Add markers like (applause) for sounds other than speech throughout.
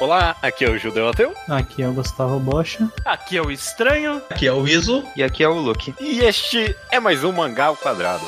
Olá, aqui é o Judeu Ateu. Aqui é o Gustavo Bocha. Aqui é o Estranho. Aqui é o Iso. E aqui é o Luke. E este é mais um Mangá ao Quadrado.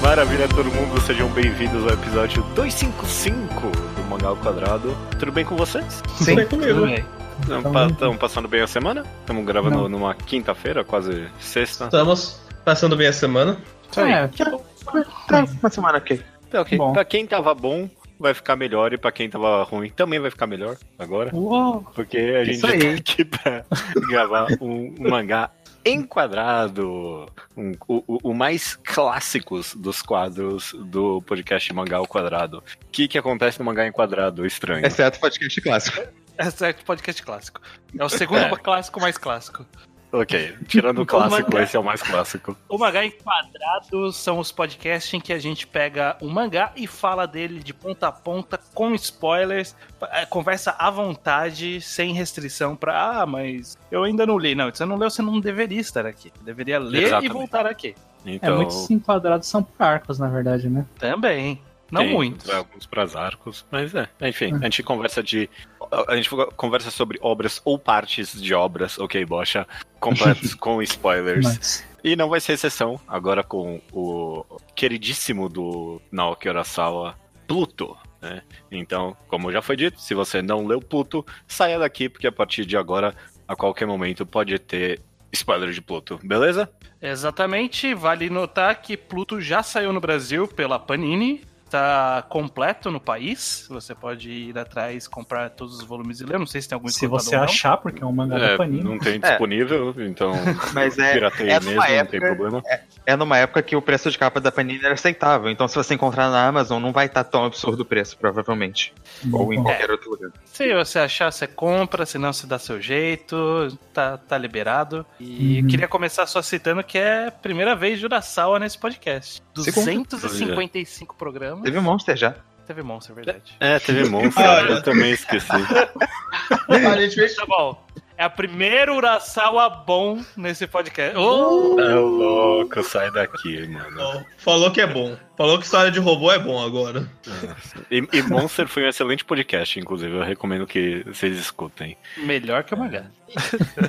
Maravilha, todo mundo, sejam bem-vindos ao episódio 255 ao Quadrado. Tudo bem com vocês? Sim, Tudo Tudo bem. Passando bem a semana? Estamos gravando Não. numa quinta-feira, quase sexta. Estamos passando bem a semana. Isso aí. É, Tá, uma semana aqui. Tá ok. Bom. Pra quem tava bom, vai ficar melhor. E pra quem tava ruim, também vai ficar melhor agora. uou, Porque a gente tá aí. aqui pra (laughs) gravar um, um mangá enquadrado. Um, o, o- mais clássicos dos quadros do podcast Mangá ao Quadrado. O que, que acontece no mangá enquadrado? Estranho. Exceto o podcast clássico. Esse é o podcast clássico. É o segundo É. clássico mais clássico. Ok. Tirando o (laughs) clássico, mangá. esse é o mais clássico. O mangá em quadrado são os podcasts em que a gente pega um mangá e fala dele de ponta a ponta, com spoilers, é, conversa à vontade, sem restrição pra, ah, mas eu ainda não li. Não, você não leu, você não deveria estar aqui. Deveria ler Exatamente. e voltar aqui. É, Então, muitos enquadrados são por arcos, na verdade, né? Também. Não Tem muitos. Alguns arcos, mas é. Enfim, É. a gente conversa de. A gente conversa sobre obras ou partes de obras, ok, bocha, completos (laughs) com spoilers. Mas, E não vai ser exceção agora com o queridíssimo do Naoki Urasawa, Pluto. Né? Então, como já foi dito, se você não leu Pluto, saia daqui, porque a partir de agora, a qualquer momento, pode ter spoiler de Pluto, beleza? Exatamente, vale notar que Pluto já saiu no Brasil pela Panini, tá completo no país. Você pode ir atrás, comprar todos os volumes e ler. Não sei se tem algum se você ou não. achar, porque é um mangá É, da Panini. não tem disponível, então (laughs) Mas é, pirateia é mesmo, numa não época- tem problema. é numa época que o preço de capa da Panini era aceitável. Então, se você encontrar na Amazon, não vai estar tão absurdo o preço, provavelmente. Ou em Bom, qualquer outro lugar. Se você achar, você compra, se não, você dá seu jeito, tá, tá liberado. E Uhum. queria começar só citando que é a primeira vez de Urasawa nesse podcast. Segunda. 255 programas. Teve Monster já. Teve Monster, verdade. É, teve (laughs) monstro, Olha. eu também esqueci. (laughs) A gente fez. Tá bom. É a primeira Urasawa bom nesse podcast. Oh! É louco, sai daqui, mano. Falou que é bom. Falou que história de robô é bom agora. E, e Monster foi um excelente podcast, inclusive. Eu recomendo que vocês escutem. Melhor que o mangá.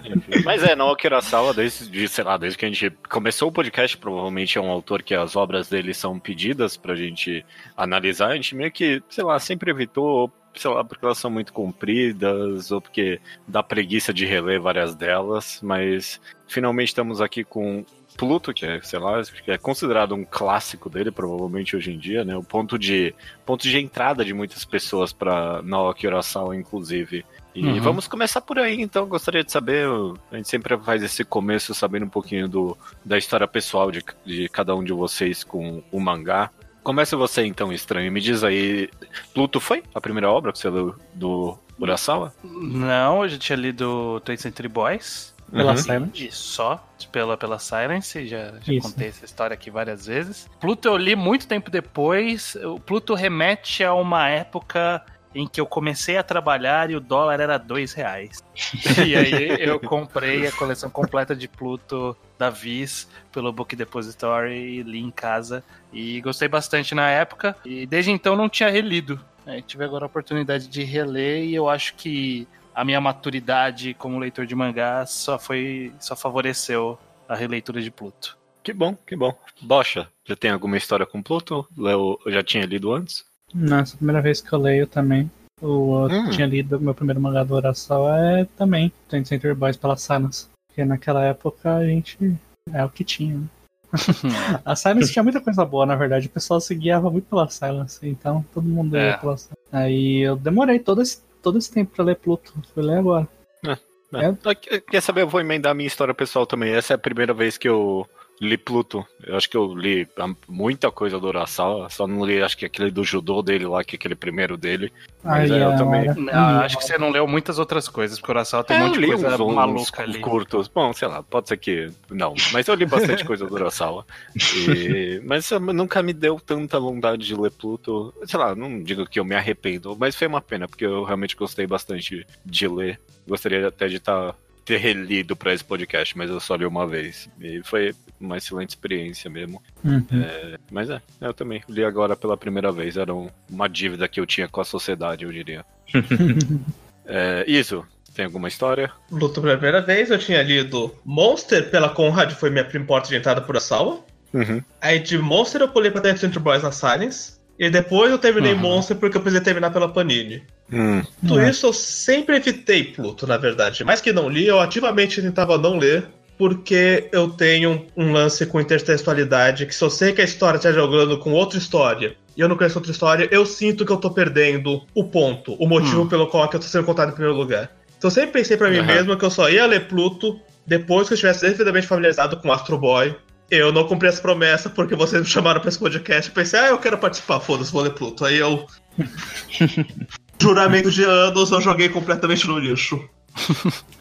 Enfim. (laughs) Mas é, Naoki Urasawa, desde, sei lá, desde que a gente começou o podcast, provavelmente é um autor que as obras dele são pedidas pra gente analisar. A gente meio que, sei lá, sempre evitou, sei lá, porque elas são muito compridas, ou porque dá preguiça de reler várias delas, mas finalmente estamos aqui com Pluto, que é, sei lá, que é considerado um clássico dele, provavelmente hoje em dia, né? O ponto de, ponto de entrada de muitas pessoas para Naoki Urasawa, inclusive. E Uhum. vamos começar por aí, então. Gostaria de saber. A gente sempre faz esse começo sabendo um pouquinho do, da história pessoal de, de cada um de vocês com o mangá. Começa você então, estranho. Me diz aí. Pluto foi a primeira obra que você leu do Urasawa? Não, eu já tinha lido Toy Century Boys. Pela Uhum. Silent. E só pela, pela Silence, já, já Isso. contei essa história aqui várias vezes. Pluto eu li muito tempo depois. O Pluto remete a uma época em que eu comecei a trabalhar e o dólar era dois reais. (laughs) e aí eu comprei a coleção completa de Pluto da Viz pelo Book Depository e li em casa. E gostei bastante na época. E desde então não tinha relido. Tive agora a oportunidade de reler e eu acho que a minha maturidade como leitor de mangá só foi só favoreceu a releitura de Pluto. Que bom, que bom. Bocha, já tem alguma história com Pluto? Eu já tinha lido antes? Nessa primeira vez que eu leio também. O, eu Hum. tinha lido meu primeiro mangá do Urasawa é também 20 Century Boys pela Silence. Porque naquela época a gente é o que tinha. Né? (laughs) A Silence tinha muita coisa boa, na verdade. O pessoal se guiava muito pela Silence, então todo mundo É. ia pela Silence. Aí eu demorei todo esse, todo esse tempo pra ler Pluto. Fui ler agora. É. Ah, Quer saber? Eu vou emendar a minha história pessoal também. Essa é a primeira vez que eu li Pluto. Eu acho que eu li ah, muita coisa do Urasawa, só não li, acho que aquele do judô dele lá, que é aquele primeiro dele. Mas Aí, é, eu a também. Não, acho que você não leu muitas outras coisas, porque o Urasawa tem um É, monte eu de coisa uns, uns maluca ali. curtos. Bom, sei lá, pode ser que não. Mas eu li bastante coisa do Urasawa. E- (laughs) Mas eu nunca me deu tanta vontade de ler Pluto. Sei lá, não digo que eu me arrependo, mas foi uma pena, porque eu realmente gostei bastante de ler. Gostaria até de estar ter relido para esse podcast, mas eu só li uma vez. E foi uma excelente experiência mesmo. Uhum. Mas é, eu também li agora pela primeira vez. Era um- uma dívida que eu tinha com a sociedade, eu diria. (laughs) É, isso, tem alguma história? Luto pela primeira vez, eu tinha lido Monster pela Conrad, foi minha porta de entrada por Asawa. Uhum. Aí de Monster eu pulei pra Dance Central Boys na Silence. E depois eu terminei Uhum. Monster porque eu precisei terminar pela Panini. Hum, Tudo É. isso eu sempre evitei Pluto, na verdade. Mais que não li, eu ativamente tentava não ler, porque eu tenho um lance com intertextualidade, que se eu sei que a história está jogando com outra história, e eu não conheço outra história, eu sinto que eu tô perdendo o ponto, o motivo Hum. pelo qual que eu tô sendo contado em primeiro lugar. Então eu sempre pensei pra mim Aham. mesmo que eu só ia ler Pluto depois que eu estivesse devidamente familiarizado com Astro Boy. Eu não cumpri essa promessa porque vocês me chamaram pra esse podcast. Eu pensei, ah, eu quero participar, foda-se, vou ler Pluto. Aí eu. (laughs) Juramento de anos, eu joguei completamente no lixo.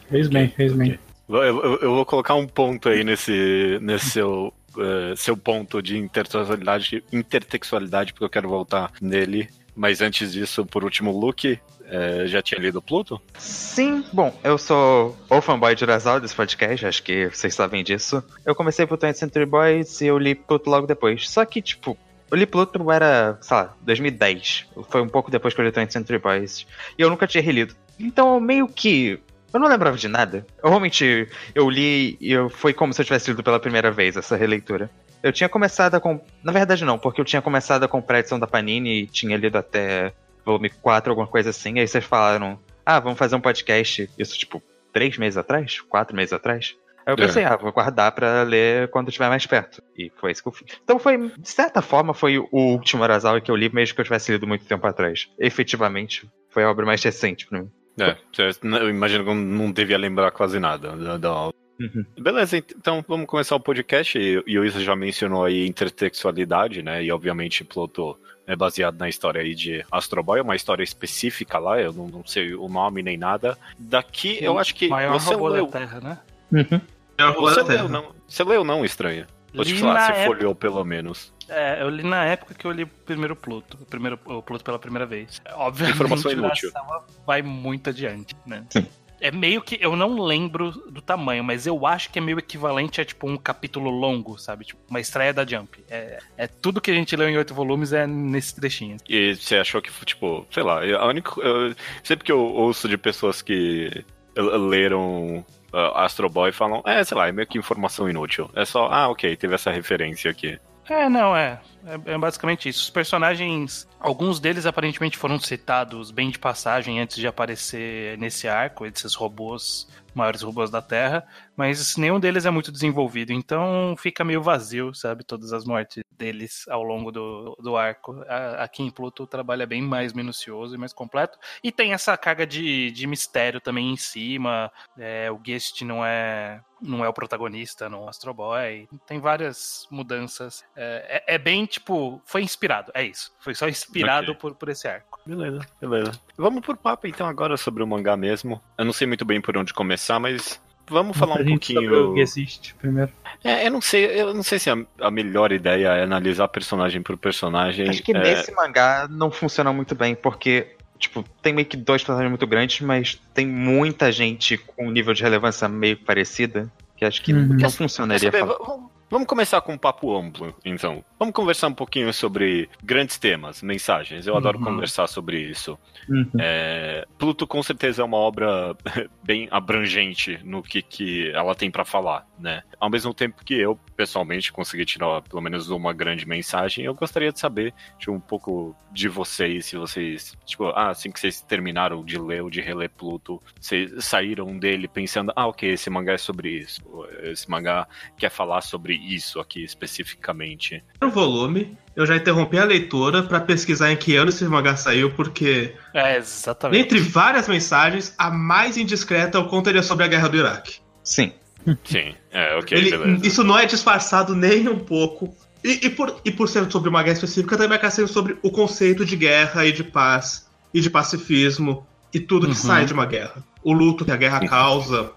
Fez bem, fez bem. Eu, eu- eu vou colocar um ponto aí nesse, nesse seu, eh, seu ponto de intertextualidade, intertextualidade, porque eu quero voltar nele. Mas antes disso, por último, Luke, eh, já tinha lido Pluto? Sim, bom, eu sou o fanboy de Urasawa desse podcast, acho que vocês sabem disso. Eu comecei por 20th Century Boys e eu li Pluto logo depois. Só que, tipo, eu li Pluto era, sei lá, 2010. Foi um pouco depois que eu li 20th Century Boys. E eu nunca tinha relido. Então, meio que. Eu não lembrava de nada. Eu realmente. Eu li e eu, foi como se eu tivesse lido pela primeira vez essa releitura. Eu tinha começado a. Com... Na verdade, não, porque eu tinha começado a comprar a edição da Panini e tinha lido até volume 4, alguma coisa assim. Aí vocês falaram, ah, vamos fazer um podcast. Isso, tipo, três meses atrás? Quatro meses atrás? Aí eu É. pensei, ah, vou guardar pra ler quando estiver mais perto. E foi isso que eu fiz. Então foi, de certa forma, foi o último Arasawa que eu li, mesmo que eu tivesse lido muito tempo atrás. Efetivamente, foi a obra mais recente pra mim. É, eu imagino que eu não devia lembrar quase nada da, da obra. Uhum. Beleza, ent- então vamos começar o podcast. E o Isa já mencionou aí intertextualidade, né? E obviamente Pluto é baseado na história aí de Astro Boy, é uma história específica lá, eu não, não sei o nome nem nada. Daqui eu acho que maior você robô leu. da Terra, né? Você leu, não? Você leu não, estranha? Ou tipo, lá, você época- folheou pelo menos. É, eu li na época que eu li o primeiro Pluto, o primeiro o Pluto pela primeira vez. Obviamente, Informação inútil. Vai muito adiante, né? É meio que. Eu não lembro do tamanho, mas eu acho que é meio equivalente a tipo um capítulo longo, sabe? Tipo, uma estreia da Jump. É, é tudo que a gente leu em oito volumes é nesse trechinho. E você achou que, tipo, sei lá, a única. eu- sempre que eu ouço de pessoas que leram uh, Astro Boy falam, é, sei lá, é meio que informação inútil. É só, ah, ok, teve essa referência aqui. É, não, é. É, é basicamente isso. Os personagens, alguns deles aparentemente foram citados bem de passagem antes de aparecer nesse arco, esses robôs, maiores robôs da Terra, mas nenhum deles é muito desenvolvido, então fica meio vazio, sabe? Todas as mortes deles ao longo do, do arco. A- Aqui em Pluto o trabalho é bem mais minucioso e mais completo, e tem essa carga de, de mistério também em cima. É, o Guest não é não é o protagonista no Astro Boy. Tem várias mudanças. É, é- é bem, tipo, foi inspirado, é isso. Foi só inspirado Ok. por, por esse arco. Beleza, beleza. Vamos por papo então agora sobre o mangá mesmo. Eu não sei muito bem por onde começar, mas vamos falar um pouquinho. o que existe primeiro. É, eu não sei, eu não sei se a, a melhor ideia é analisar personagem por personagem. Acho que é, nesse mangá não funciona muito bem, porque, tipo, tem meio que dois personagens muito grandes, mas tem muita gente com um nível de relevância meio parecida, que acho que Uhum. não funcionaria. saber? vamos- Vamos começar com um papo amplo, então. Vamos conversar um pouquinho sobre grandes temas, mensagens. Eu adoro Uhum. conversar sobre isso. Uhum. É, Pluto com certeza é uma obra (laughs) bem abrangente no que, que ela tem pra falar, né? Ao mesmo tempo que eu, pessoalmente, consegui tirar pelo menos uma grande mensagem, eu gostaria de saber tipo, um pouco de vocês, se vocês, tipo, ah, assim que vocês terminaram de ler ou de reler Pluto, vocês saíram dele pensando, ah, ok, esse mangá é sobre isso, esse mangá quer falar sobre isso aqui especificamente. No volume, eu já interrompi a leitura pra pesquisar em que ano esse mangá saiu, porque, É, exatamente. dentre várias mensagens, a mais indiscreta é o é sobre a guerra do Iraque. Sim. Sim, é, ok, Ele- beleza. isso não é disfarçado nem um pouco. E, e por, e por ser sobre uma guerra específica, também acaba sendo sobre o conceito de guerra e de paz e de pacifismo e tudo que Uhum. sai de uma guerra. O luto que a guerra causa.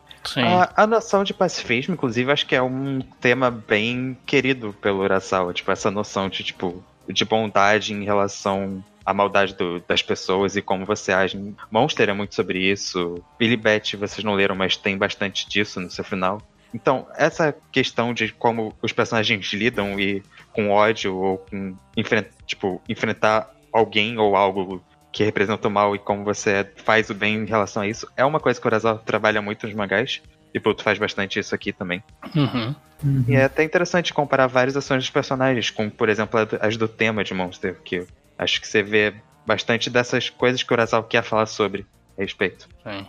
A, a noção de pacifismo, inclusive, acho que é um tema bem querido pelo Urasawa. Tipo, essa noção de, tipo, de bondade em relação à maldade do- das pessoas e como você age. Monster é muito sobre isso. Billy Bat, vocês não leram, mas tem bastante disso no seu final. Então, essa questão de como os personagens lidam e com ódio ou com enfren- tipo, enfrentar alguém ou algo que representa o mal e como você faz o bem em relação a isso, é uma coisa que o Urasawa trabalha muito nos mangás. E Pluto faz bastante isso aqui também. Uhum. Uhum. E é até interessante comparar várias ações dos personagens, como por exemplo as do tema de Monster, que acho que você vê bastante dessas coisas que o Urasawa quer falar sobre a respeito. Sim.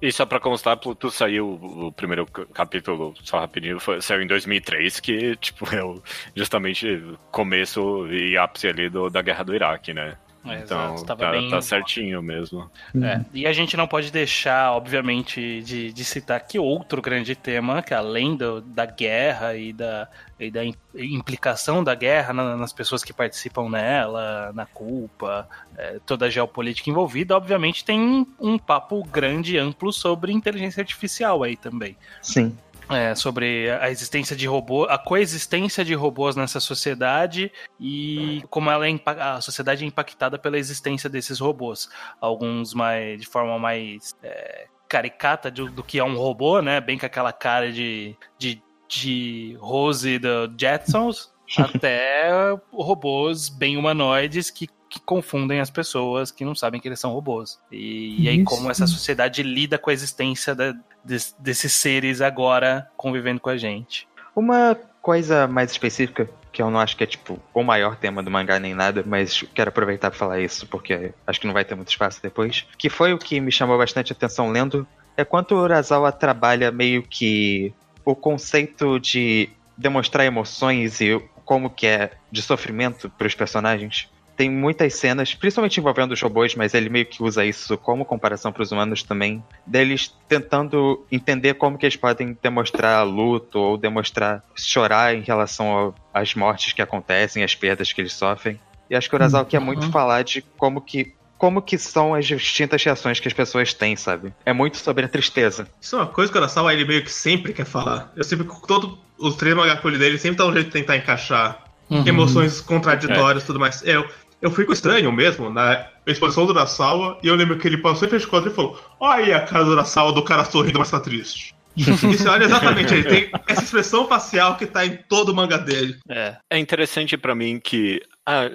E só pra constar, Pluto saiu o primeiro capítulo, só rapidinho, foi, saiu em 2003, que, tipo, é o, justamente começo e ápice ali do, da guerra do Iraque, né? É, então, exato, tava tá, bem- tá certinho mesmo. É, e a gente não pode deixar, obviamente, de, de citar que outro grande tema, que além do- da guerra e da, e da im- implicação da guerra na- nas pessoas que participam nela, na culpa, é, toda a geopolítica envolvida, obviamente tem um, um papo grande e amplo sobre inteligência artificial aí também. Sim. É, sobre a existência de robô, a coexistência de robôs nessa sociedade e como ela é a sociedade é impactada pela existência desses robôs. Alguns mais de forma mais é, caricata do, do que é um robô, né? Bem com aquela cara de, de, de Rose do Jetsons, (laughs) até robôs bem humanoides que que confundem as pessoas que não sabem que eles são robôs. E, e aí, como essa sociedade lida com a existência da- des- desses seres agora convivendo com a gente. Uma coisa mais específica, que eu não acho que é tipo o maior tema do mangá nem nada, mas quero aproveitar para falar isso porque acho que não vai ter muito espaço depois, que foi o que me chamou bastante atenção lendo, é quanto o Urasawa trabalha meio que o conceito de demonstrar emoções e como que é de sofrimento para os personagens. Tem muitas cenas, principalmente envolvendo os robôs, mas ele meio que usa isso como comparação para os humanos também, deles tentando entender como que eles podem demonstrar luto ou demonstrar chorar em relação às mortes que acontecem, às perdas que eles sofrem. E acho que o Urasawa quer muito Uhum. falar de como que como que são as distintas reações que as pessoas têm, sabe? É muito sobre a tristeza. Isso é uma coisa que o Urasawa ele meio que sempre quer falar. Eu sempre, todos os três mangá dele, sempre dá um jeito de tentar encaixar Uhum. emoções contraditórias e tudo mais. Eu, eu fico estranho mesmo na exposição do Urasawa e eu lembro que ele passou em frente ao quadro e falou: Olha aí a cara do Urasawa do cara sorrindo, mas tá triste. (laughs) Isso, olha exatamente, ele tem essa expressão facial que tá em todo o manga dele. É. É interessante pra mim que. Ah,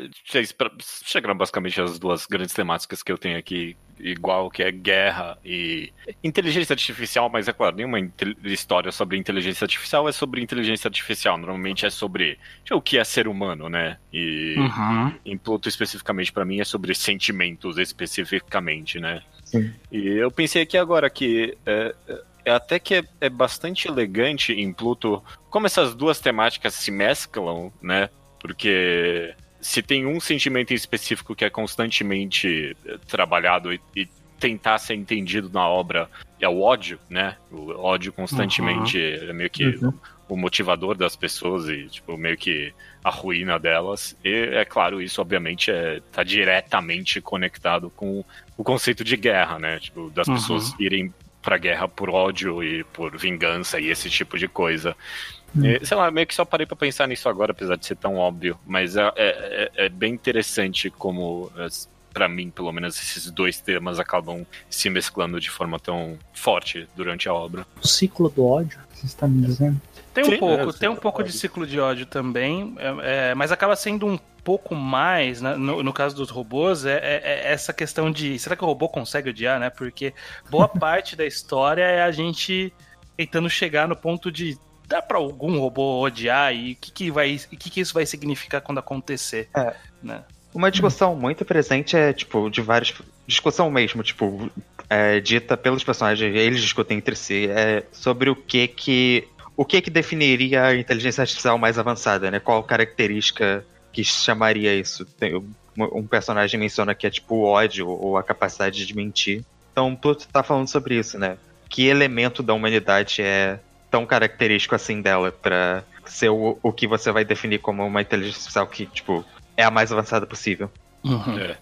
chegaram basicamente as duas grandes temáticas que eu tenho aqui, igual, que é guerra e inteligência artificial, mas é claro, nenhuma história sobre inteligência artificial é sobre inteligência artificial. Normalmente é sobre tipo, o que é ser humano, né? E Uhum. em Pluto especificamente pra mim é sobre sentimentos especificamente, né? Sim. E eu pensei aqui agora que é, é até que é, é bastante elegante em Pluto como essas duas temáticas se mesclam, né? Porque se tem um sentimento em específico que é constantemente eh, trabalhado e, e tentar ser entendido na obra é o ódio, né? O ódio constantemente é meio que Uhum. o motivador das pessoas e tipo meio que a ruína delas. E é claro, isso obviamente é tá diretamente conectado com o conceito de guerra, né? Tipo, das Uhum. pessoas irem pra guerra por ódio e por vingança e esse tipo de coisa. Hum. E, sei lá, meio que só parei pra pensar nisso agora, apesar de ser tão óbvio. Mas é, é, é- é bem interessante como, as- pra mim, pelo menos, esses dois temas acabam se mesclando de forma tão forte durante a obra. O ciclo do ódio, você está me dizendo? Tem um Sim, pouco, é, tem um pouco de ciclo de ódio também, é, é, mas acaba sendo um pouco mais, né, no, no caso dos robôs, é, é- é essa questão de será que o robô consegue odiar, né? Porque boa (laughs) parte da história é a gente tentando chegar no ponto de dá pra algum robô odiar e o que, que vai, o que, que isso vai significar quando acontecer, É. né? Uma discussão muito presente é, tipo, de vários. Discussão mesmo, tipo, é, dita pelos personagens, eles discutem entre si, é sobre o que que. O que que definiria a inteligência artificial mais avançada, né? Qual característica que chamaria isso? Tem, um, um personagem menciona que é tipo o ódio ou a capacidade de mentir. Então, Pluto tá falando sobre isso, né? Que elemento da humanidade é tão característico assim dela pra ser o, o que você vai definir como uma inteligência artificial que, tipo, é a mais avançada possível. Uhum. É.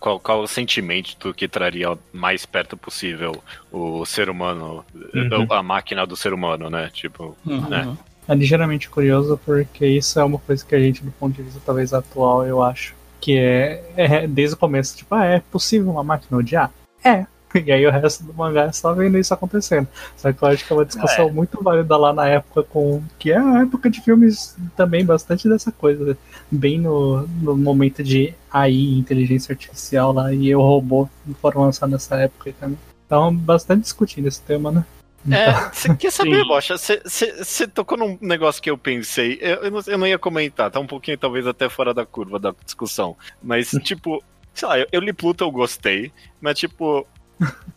Qual, qual o sentimento que traria mais perto possível o ser humano, Uhum. a máquina do ser humano, né? Tipo, Uhum. né? É ligeiramente curioso porque isso é uma coisa que a gente, do ponto de vista talvez atual, eu acho, que é, é desde o começo, tipo, ah, é possível uma máquina odiar? É. (laughs) E aí o resto do mangá é só vendo isso acontecendo. Só que eu acho que é uma discussão muito válida lá na época com. Que é a época de filmes também bastante dessa coisa. Bem no, no momento de AI, inteligência artificial lá, e o robô foram lançados nessa época também. Então, bastante discutindo esse tema, né? É, você quer saber, Sim. Bocha? Você tocou num negócio que eu pensei. Eu, eu, não, eu não ia comentar, tá um pouquinho talvez até fora da curva da discussão. Mas, (laughs) tipo, sei lá, eu, eu li Pluto, eu gostei, mas, tipo.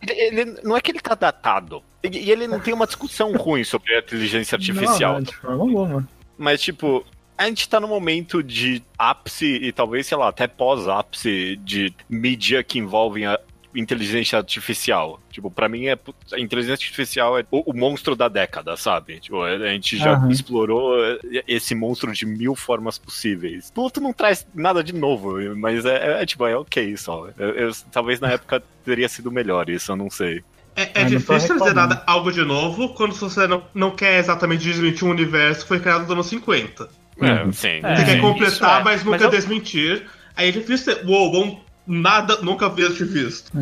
Ele, ele- não é que ele tá datado. E, ele não tem uma discussão ruim sobre a inteligência artificial. Não, de forma alguma. Mas, tipo, a gente tá num momento de ápice e talvez, sei lá, até pós-ápice de mídia que envolvem a inteligência artificial. Tipo, pra mim, é, a inteligência artificial é o, o monstro da década, sabe? Tipo, a gente já Aham. explorou esse monstro de mil formas possíveis. Pluto não traz nada de novo, mas é, é, tipo, é ok só. Eu- eu- talvez na época teria sido melhor isso, eu não sei. É, é difícil dizer reclamando. nada, algo de novo quando você não, não quer exatamente desmentir um universo que foi criado nos anos 50. É, Uhum. sim. É, Você sim. quer completar, é. mas nunca Mas eu- desmentir. Aí é difícil ter. Uou, bom, nada, nunca vi este visto.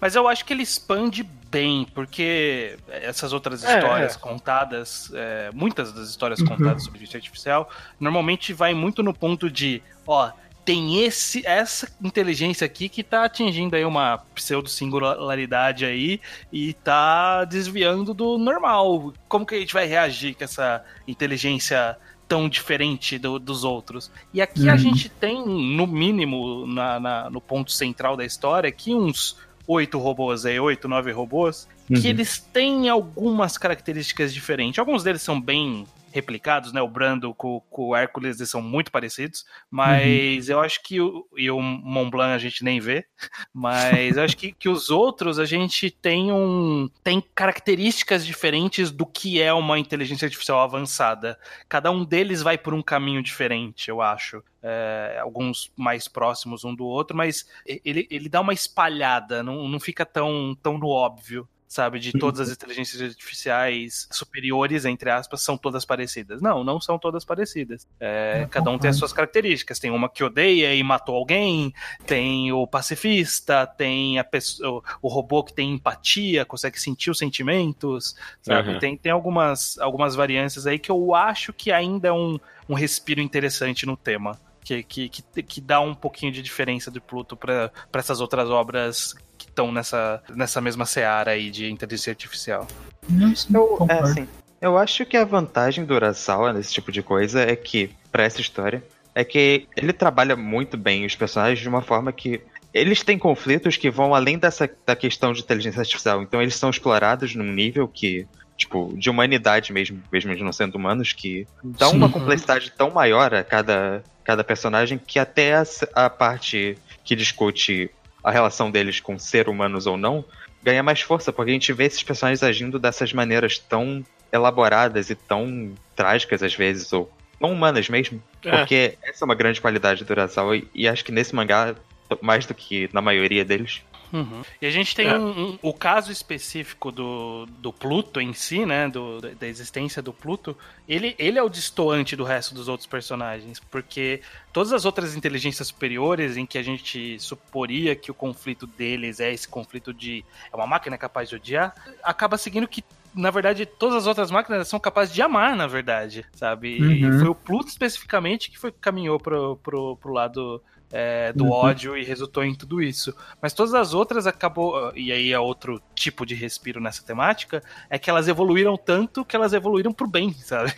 Mas eu acho que ele expande bem, porque essas outras É, histórias é. contadas, é, muitas das histórias Uhum. contadas sobre inteligência artificial, normalmente vai muito no ponto de, ó, tem esse essa inteligência aqui que tá atingindo aí uma pseudo singularidade aí e tá desviando do normal. Como que a gente vai reagir com essa inteligência tão diferente do- dos outros? E aqui a Uhum. gente tem, no mínimo, na- na- no ponto central da história, aqui uns oito robôs aí, oito, nove robôs, que Uhum. eles têm algumas características diferentes. Alguns deles são bem replicados, né? O Brando com, com o Hércules são muito parecidos, mas eu acho que o, e o Mont Blanc a gente nem vê, (laughs) mas eu acho que, que os outros a gente tem um tem características diferentes do que é uma inteligência artificial avançada. Cada um deles vai por um caminho diferente, eu acho. É, alguns mais próximos um do outro, mas ele, ele dá uma espalhada, não, não fica tão, tão no óbvio sabe? De todas as inteligências artificiais superiores, entre aspas, são todas parecidas. Não, não são todas parecidas. É, Eu cada um tem as suas características. Tem uma que odeia e matou alguém, tem o pacifista, tem a pessoa, o robô que tem empatia, consegue sentir os sentimentos, sabe? Uhum. Tem, tem algumas, algumas variâncias aí que eu acho que ainda é um, um respiro interessante no tema. Que, que, que, que dá um pouquinho de diferença de Pluto para essas outras obras estão nessa, nessa mesma seara aí de inteligência artificial. Não, sim, Eu, é, concordo. assim, eu acho que a vantagem do Urasawa nesse tipo de coisa é que, pra essa história, é que ele trabalha muito bem os personagens de uma forma que eles têm conflitos que vão além dessa da questão de inteligência artificial. Então eles são explorados num nível que, tipo, de humanidade mesmo, mesmo eles não sendo humanos, que dá uma Sim. complexidade tão maior a cada, cada personagem que até a, a parte que discute a relação deles com ser humanos ou não ganha mais força, porque a gente vê esses personagens agindo dessas maneiras tão elaboradas e tão trágicas às vezes, ou tão humanas mesmo. É. Porque essa é uma grande qualidade do Urasawa e, e acho que nesse mangá, mais do que na maioria deles. Uhum. E a gente tem É. um, um- o caso específico do, do Pluto em si, né? Do, da existência do Pluto. Ele, ele é o destoante do resto dos outros personagens, porque todas as outras inteligências superiores em que a gente suporia que o conflito deles é esse conflito de é uma máquina capaz de odiar, acaba seguindo que na verdade, todas as outras máquinas são capazes de amar, na verdade, sabe? E Uhum. foi o Pluto especificamente que foi caminhou pro, pro, pro lado é, do Uhum. ódio e resultou em tudo isso. Mas todas as outras acabou, e aí é outro tipo de respiro nessa temática, é que elas evoluíram tanto que elas evoluíram pro bem, sabe?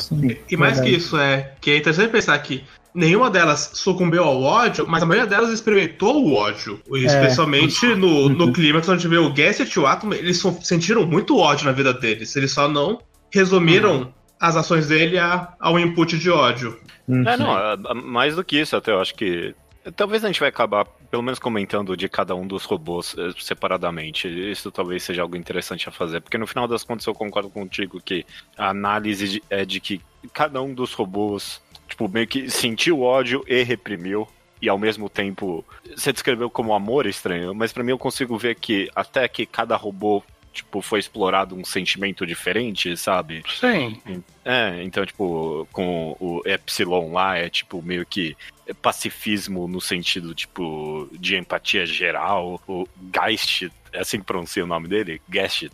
Sim, E mais que isso, é que é interessante pensar que nenhuma delas sucumbiu ao ódio, mas a maioria delas experimentou o ódio. Especialmente (laughs) no, no clímax onde vê o Gasset e o Atom, eles sentiram muito ódio na vida deles. Eles só não resumiram as ações dele a- ao input de ódio. Uhum. É, não, é, é, mais do que isso, até eu acho que. Talvez a gente vai acabar pelo menos comentando de cada um dos robôs eh, separadamente. Isso talvez seja algo interessante a fazer, porque no final das contas eu concordo contigo que a análise é de que cada um dos robôs, tipo, meio que sentiu ódio e reprimiu e ao mesmo tempo você descreveu como amor estranho, mas para mim eu consigo ver que até que cada robô tipo foi explorado um sentimento diferente, sabe? Sim. É, então tipo com o Epsilon lá é tipo meio que pacifismo no sentido tipo de empatia geral. O Geist, é assim que pronuncia o nome dele? Geist.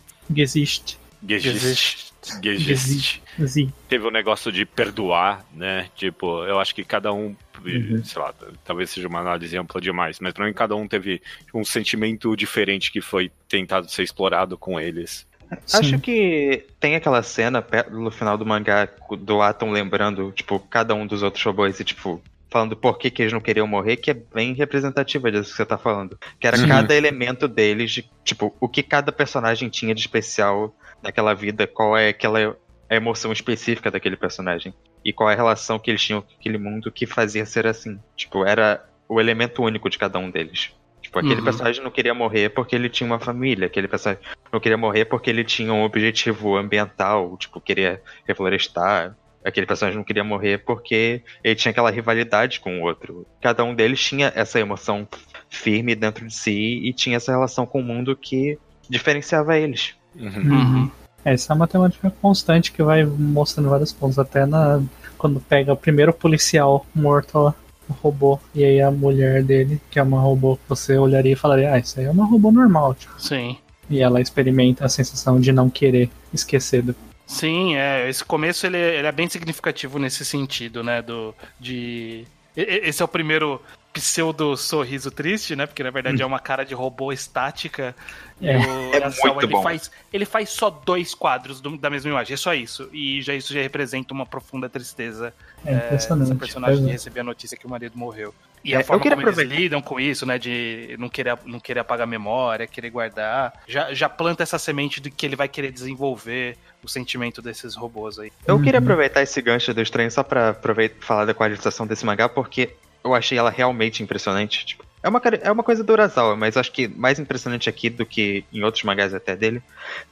Existe. Geist. Geist. Teve o um negócio de perdoar, né? Tipo, eu acho que cada um uhum. sei lá, talvez seja uma análise ampla demais, mas pra mim cada um teve um sentimento diferente que foi tentado ser explorado com eles. Sim. Acho que tem aquela cena no final do mangá do Atom lembrando, tipo, cada um dos outros robôs e, tipo, falando por que, que eles não queriam morrer, que é bem representativa disso que você tá falando. Que era Sim. cada elemento deles, de, tipo, o que cada personagem tinha de especial naquela vida, qual é aquela emoção específica daquele personagem e qual é a relação que eles tinham com aquele mundo que fazia ser assim. Tipo, era o elemento único de cada um deles. Tipo, aquele uhum. personagem não queria morrer porque ele tinha uma família, aquele personagem não queria morrer porque ele tinha um objetivo ambiental, tipo, queria reflorestar. Aquele personagem não queria morrer porque ele tinha aquela rivalidade com o outro. Cada um deles tinha essa emoção firme dentro de si e tinha essa relação com o mundo que diferenciava eles. Uhum. Uhum. Essa é uma temática constante que vai mostrando vários pontos, até na quando pega o primeiro policial morto lá, o robô, e aí a mulher dele, que é uma robô, você olharia e falaria, ah, isso aí é uma robô normal, tipo. Sim. E ela experimenta a sensação de não querer esquecer do. Sim, é. Esse começo ele, ele é bem significativo nesse sentido, né? Do, de esse é o primeiro pseudo sorriso triste, né? Porque na verdade hum. é uma cara de robô estática. É, o é muito ele bom. Faz, ele faz só dois quadros do, da mesma imagem, é só isso. E já isso já representa uma profunda tristeza. É impressionante. É, essa personagem de receber a notícia que o marido morreu. E a é, forma como eles lidam com isso, né? De não querer, não querer apagar a memória, querer guardar. Já, já planta essa semente de que ele vai querer desenvolver o sentimento desses robôs aí. Eu queria aproveitar esse gancho do estranho só pra aproveitar, falar da qualificação desse mangá, porque eu achei ela realmente impressionante. Tipo, é uma, é uma coisa do Urasawa, mas acho que mais impressionante aqui do que em outros mangás até dele,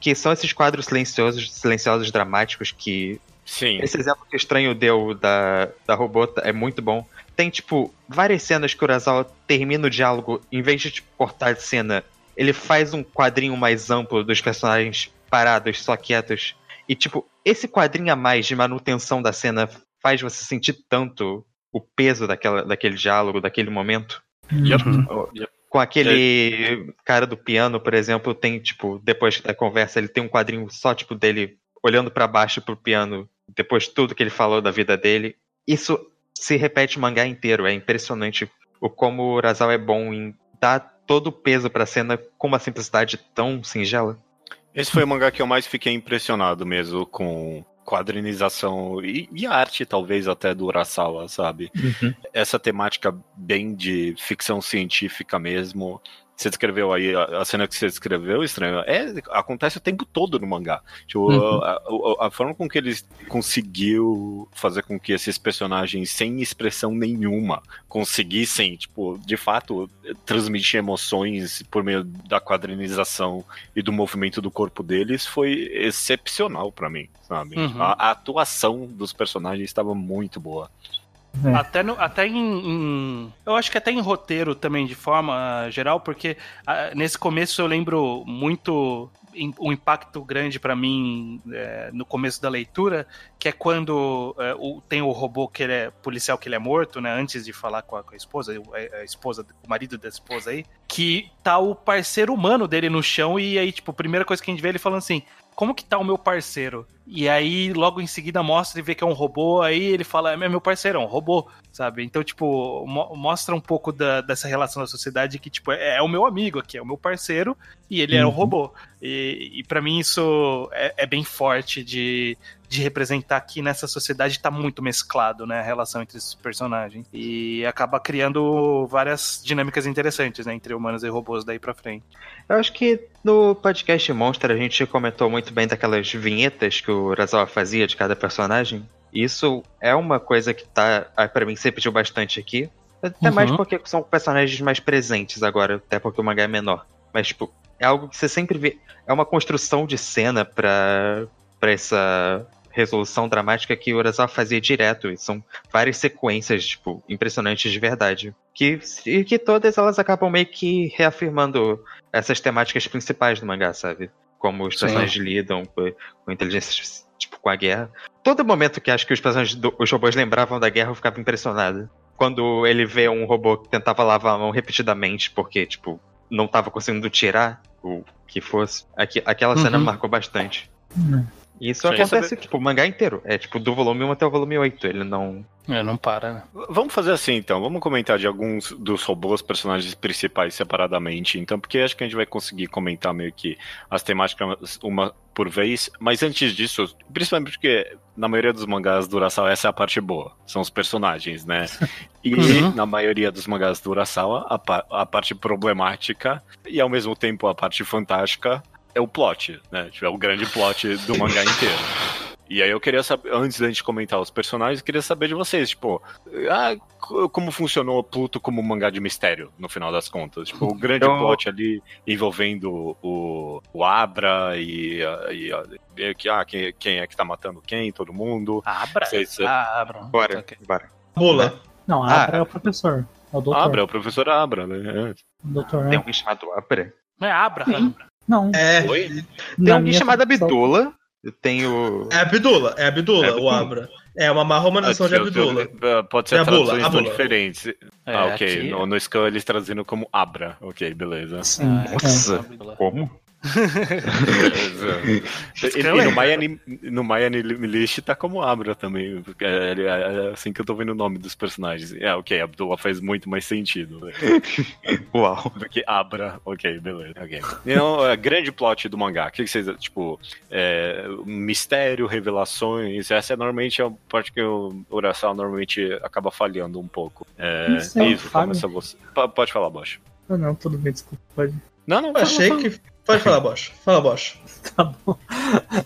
que são esses quadros silenciosos, silenciosos dramáticos que. Sim. Esse exemplo que o Estranho deu da, da robota é muito bom. Tem, tipo, várias cenas que o Urasawa termina o diálogo, em vez de tipo, cortar de cena, ele faz um quadrinho mais amplo dos personagens parados, só quietos. E, tipo, esse quadrinho a mais de manutenção da cena faz você sentir tanto o peso daquela, daquele diálogo, daquele momento. Uhum. Com aquele cara do piano, por exemplo, tem, tipo, depois da conversa, ele tem um quadrinho só, tipo, dele olhando para baixo pro piano, depois de tudo que ele falou da vida dele. Isso se repete o mangá inteiro, é impressionante o como o Urasawa é bom em dar todo o peso pra cena com uma simplicidade tão singela. Esse foi o mangá que eu mais fiquei impressionado mesmo com quadrinização e, e, a arte, talvez, até do Urasawa, sabe? Uhum. Essa temática bem de ficção científica mesmo. Você descreveu aí a, a, cena que você descreveu, estranho. É, acontece o tempo todo no mangá. Tipo, uhum. a, a, a, forma com que eles conseguiu fazer com que esses personagens sem expressão nenhuma conseguissem, tipo, de fato, transmitir emoções por meio da quadrinização e do movimento do corpo deles foi excepcional para mim, sabe? Uhum. A, atuação dos personagens estava muito boa. É. Até, no, até em, em, Eu acho que até em roteiro também, de forma geral, porque a, nesse começo eu lembro muito um impacto grande para mim é, no começo da leitura, que é quando é, o, tem o robô que ele é policial que ele é morto, né? Antes de falar com a, com a esposa, a, a, esposa, o marido da esposa aí, que tá o parceiro humano dele no chão e aí tipo a primeira coisa que a gente vê ele falando assim, como que tá o meu parceiro? E aí, logo em seguida, mostra e vê que é um robô, aí ele fala, é meu parceiro, é um robô, sabe? Então, tipo, mo mostra um pouco da, dessa relação da sociedade que, tipo, é, é, o meu amigo aqui, é o meu parceiro, e ele uhum. é um robô. E, e para mim isso é, é, bem forte de, de representar que nessa sociedade tá muito mesclado, né, a relação entre esses personagens. E acaba criando várias dinâmicas interessantes, né, entre humanos e robôs daí pra frente. Eu acho que no podcast Monster a gente comentou muito bem daquelas vinhetas que o Urasawa fazia de cada personagem. Isso é uma coisa que tá, ah, para mim, você pediu bastante aqui. Até mais Uhum. porque são personagens mais presentes agora, até porque o mangá é menor. Mas, tipo, é algo que você sempre vê. É uma construção de cena pra, pra essa resolução dramática que o Urasawa fazia direto. E são várias sequências, tipo, impressionantes de verdade. Que, e que todas elas acabam meio que reafirmando essas temáticas principais do mangá, sabe? Como os Sim. personagens lidam com, com inteligência, tipo, com a guerra. Todo momento que acho que os personagens, do, os robôs lembravam da guerra, eu ficava impressionado. Quando ele vê um robô que tentava lavar a mão repetidamente, porque, tipo, não tava conseguindo tirar o que fosse. Aqui, aquela cena Uhum. me marcou bastante. Hum. Isso Sim. acontece, tipo, o mangá inteiro. É tipo do volume 1 até o volume 8. Ele não. É, não para, né? Vamos fazer assim então, vamos comentar de alguns dos robôs, personagens principais separadamente, então, porque acho que a gente vai conseguir comentar meio que as temáticas uma por vez, mas antes disso, principalmente porque na maioria dos mangás do Urasawa essa é a parte boa, são os personagens, né? (laughs) E Uhum. na maioria dos mangás do Urasawa, a, pa- a parte problemática e ao mesmo tempo a parte fantástica é o plot, né? Tipo, é o grande plot do mangá (laughs) inteiro. E aí eu queria saber, antes da gente comentar os personagens, eu queria saber de vocês, tipo, ah, co- como funcionou Pluto como mangá de mistério, no final das contas? Tipo, o grande Eu- plot ali envolvendo o, o Abra e, ah, e, ah, e que, ah, quem, quem é que tá matando quem, todo mundo. Abra? Ah, abra. Bora, Ok. bora. Mula. Não, Ah. Abra é o professor. É o doutor. Abra, é o professor Abra, né? O doutor, Tem né? alguém chamado Abra? Não é Abra? Sim. Não. É. Oi? Tem na alguém chamado Abdula. Eu tenho. É Abdula, é Abdula, É o. Abra. É uma má romanização de Abdula. eu- Pode ser É a bula, traduções a tão bula. diferentes. É, ah, ok. aqui- No, no eles traduzindo como Abra. Ok, beleza. Sim, Ah, Nossa. é. Como? E, e é- no Miami, no Miami List tá como Abra também. É, é- é assim que eu tô vendo o nome dos personagens. É, ok, Abdullah faz muito mais sentido né, (laughs) Uau. do que Abra. Ok, beleza. ok. Então, é, grande plot do mangá. O que, que vocês. Tipo, é, mistério, revelações. Essa é normalmente a parte que o Urasawa normalmente acaba falhando um pouco. É, Não sei, fale. começa você. P- Pode falar, Bosch. Ah, não, tudo bem, desculpa. Pode. Não, não, Eu achei fala. que. Pode falar, (laughs) Bosch. Fala, Bosch. Tá bom.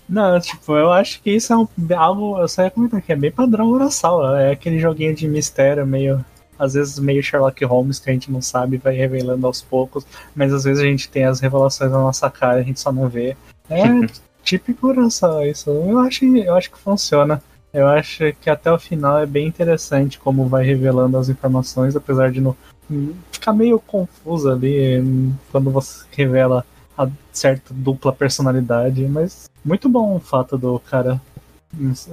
Não, tipo, eu acho que isso é um, algo. Eu só ia comentar que é bem padrão Urasawa. É aquele joguinho de mistério meio. Às vezes meio Sherlock Holmes que a gente não sabe, vai revelando aos poucos, mas às vezes a gente tem as revelações na nossa cara e a gente só não vê. É (laughs) típico Urasawa isso. Eu acho, eu acho que funciona. Eu acho que até o final é bem interessante como vai revelando as informações, apesar de não ficar meio confuso ali hum, quando você revela a certa dupla personalidade, mas muito bom o fato do cara.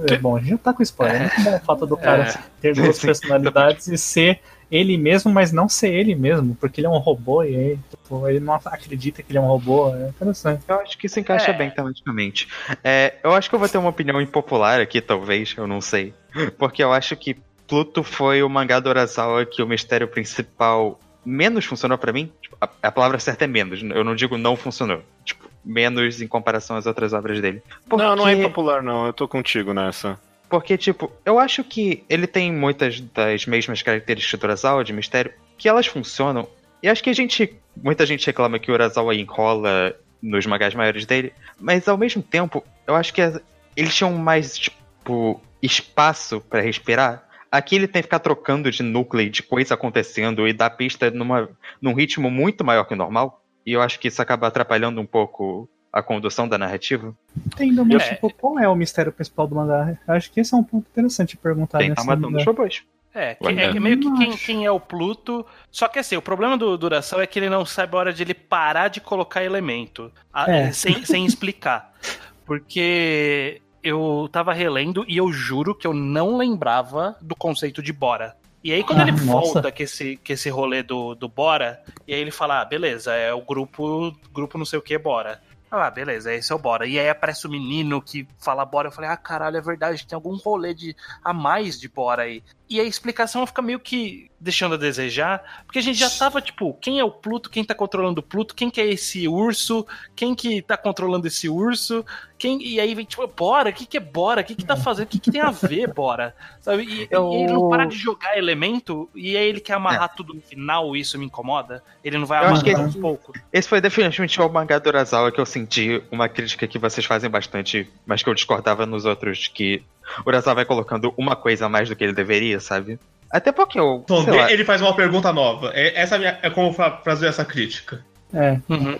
É, bom, a gente já tá com spoiler. É muito bom o fato do cara É. ter (laughs) duas Sim, personalidades e ser ele mesmo, mas não ser ele mesmo, porque ele é um robô e aí, tipo, ele não acredita que ele é um robô. É interessante. Eu acho que isso encaixa É. bem tematicamente. É, eu acho que eu vou ter uma opinião impopular aqui, talvez, eu não sei. (laughs) Porque eu acho que Pluto foi o mangá do Urasawa que o mistério principal menos funcionou pra mim. Tipo, a, a palavra certa é menos, eu não digo não funcionou. Tipo, menos em comparação às outras obras dele. Não, não é Porque- impopular, não. Eu tô contigo nessa. Porque, tipo, eu acho que ele tem muitas das mesmas características do Urasawa de mistério, que elas funcionam. E acho que a gente. Muita gente reclama que o Urasawa enrola nos mangás maiores dele, mas ao mesmo tempo, eu acho que as- eles tinham mais, tipo, espaço pra respirar. Aqui ele tem que ficar trocando de núcleo e de coisa acontecendo e dar pista numa, num ritmo muito maior que o normal. E eu acho que isso acaba atrapalhando um pouco a condução da narrativa. Entendo, mas É. tipo, qual é o mistério principal do mangá? Acho que esse é um ponto interessante de perguntar Tem que nesse tá matando mangá. os robôs. É, que- é que meio que quem, quem é o Pluto. Só que assim, o problema do Duração é que ele não sabe a hora de ele parar de colocar elemento. a- É. Sem, sem explicar. (laughs) Porque eu tava relendo e eu juro que eu não lembrava do conceito de Bora. E aí, quando Ah, ele nossa. volta com esse, com esse rolê do, do Bora, e aí ele fala: ah, beleza, é o grupo, grupo não sei o que, Bora. Ah, beleza, esse é o Bora. E aí aparece o menino que fala Bora. Eu falei, ah, caralho, é verdade, tem algum rolê de, a mais de Bora aí. E a explicação fica meio que deixando a desejar, porque a gente já tava, tipo, quem é o Pluto, quem tá controlando o Pluto, quem que é esse urso, quem que tá controlando esse urso, quem... E aí vem, tipo, Bora, o que que é Bora? O que que tá fazendo? O que que tem a ver, Bora? (laughs) Sabe? E, Eu- e ele não para de jogar elemento, e aí ele quer amarrar tudo no final, e isso me incomoda. Ele não vai Eu amarrar que- aos poucos. Esse foi definitivamente o mangá do Urasawa que eu senti uma crítica que vocês fazem bastante, mas que eu discordava nos outros, que (laughs) Urasawa vai colocando uma coisa a mais do que ele deveria, sabe? Até porque eu. Então, sei lá, ele faz uma pergunta nova. É, essa é, minha- é como fa- fazer essa crítica. É, Uhum.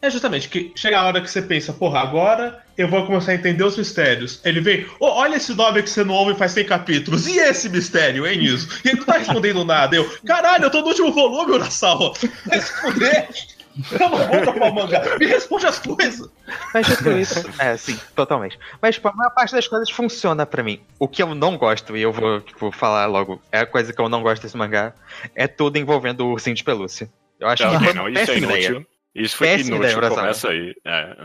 É justamente que chega a hora que você pensa, porra, agora eu vou começar a entender os mistérios. Ele vem, "Ô, olha esse nome que você não ouve faz 100 capítulos. E esse mistério, hein, Niso? E ele não tá respondendo nada. Eu, caralho, eu tô no último volume, Urasawa. (laughs) Vai se fuder. Vou dropar o mangá. Me responde as coisas. Mas dito isso, é, sim, totalmente. Mas, tipo, a maior parte das coisas funciona pra mim. O que eu não gosto, e eu vou, tipo, falar logo, é a coisa que eu não gosto desse mangá, é tudo envolvendo o ursinho de pelúcia. Eu acho Não, que não, isso é ideia. inútil. Isso foi Péssima inútil, ideia, começa aí. É,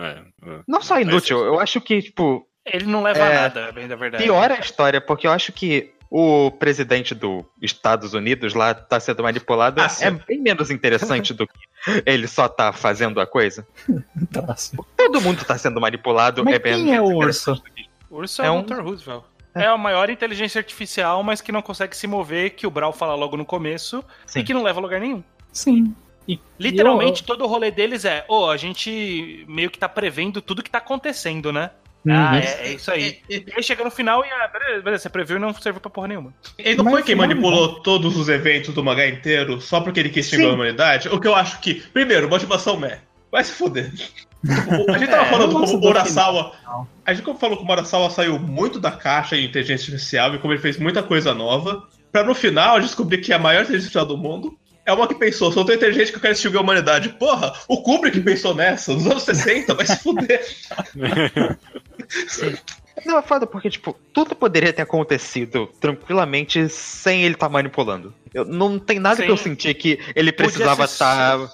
é, é. Não só inútil, eu acho que, tipo, Ele não leva É. a nada, bem da verdade. piora a história, porque eu acho que o presidente dos Estados Unidos lá tá sendo manipulado Ah, é bem menos interessante do que ele só tá fazendo a coisa. (laughs) traço. Todo mundo tá sendo manipulado. Mas é bem quem é o urso? O urso é, É o um- Dr. Roosevelt. É. a maior inteligência artificial, mas que não consegue se mover, que o Brawl fala logo no começo Sim. e que não leva a lugar nenhum. Sim. E, Literalmente, todo o rolê deles é, ô, a gente meio que tá prevendo tudo que tá acontecendo, né? Uhum. Ah, é, é isso aí. E aí chega no final e, ah, beleza, beleza, você previu e não serviu pra porra nenhuma. Ele não Mas foi quem não, manipulou todos os eventos do mangá inteiro só porque ele quis xingar a humanidade? O que eu acho que, primeiro, motivação meh. Vai se fuder. Tipo, a gente tava É, falando como do o Urasawa. A gente falou que o Urasawa saiu muito da caixa em inteligência artificial e como ele fez muita coisa nova. Pra no final descobrir que a maior inteligência artificial do mundo é uma que pensou, sou tão inteligente que eu quero extinguir a humanidade. Porra, o Kubrick pensou nessa, nos anos 60, vai se fuder. (laughs) Não, é foda porque, tipo, tudo poderia ter acontecido tranquilamente sem ele estar manipulando. Eu, não tem nada Sim. que eu senti que ele precisava estar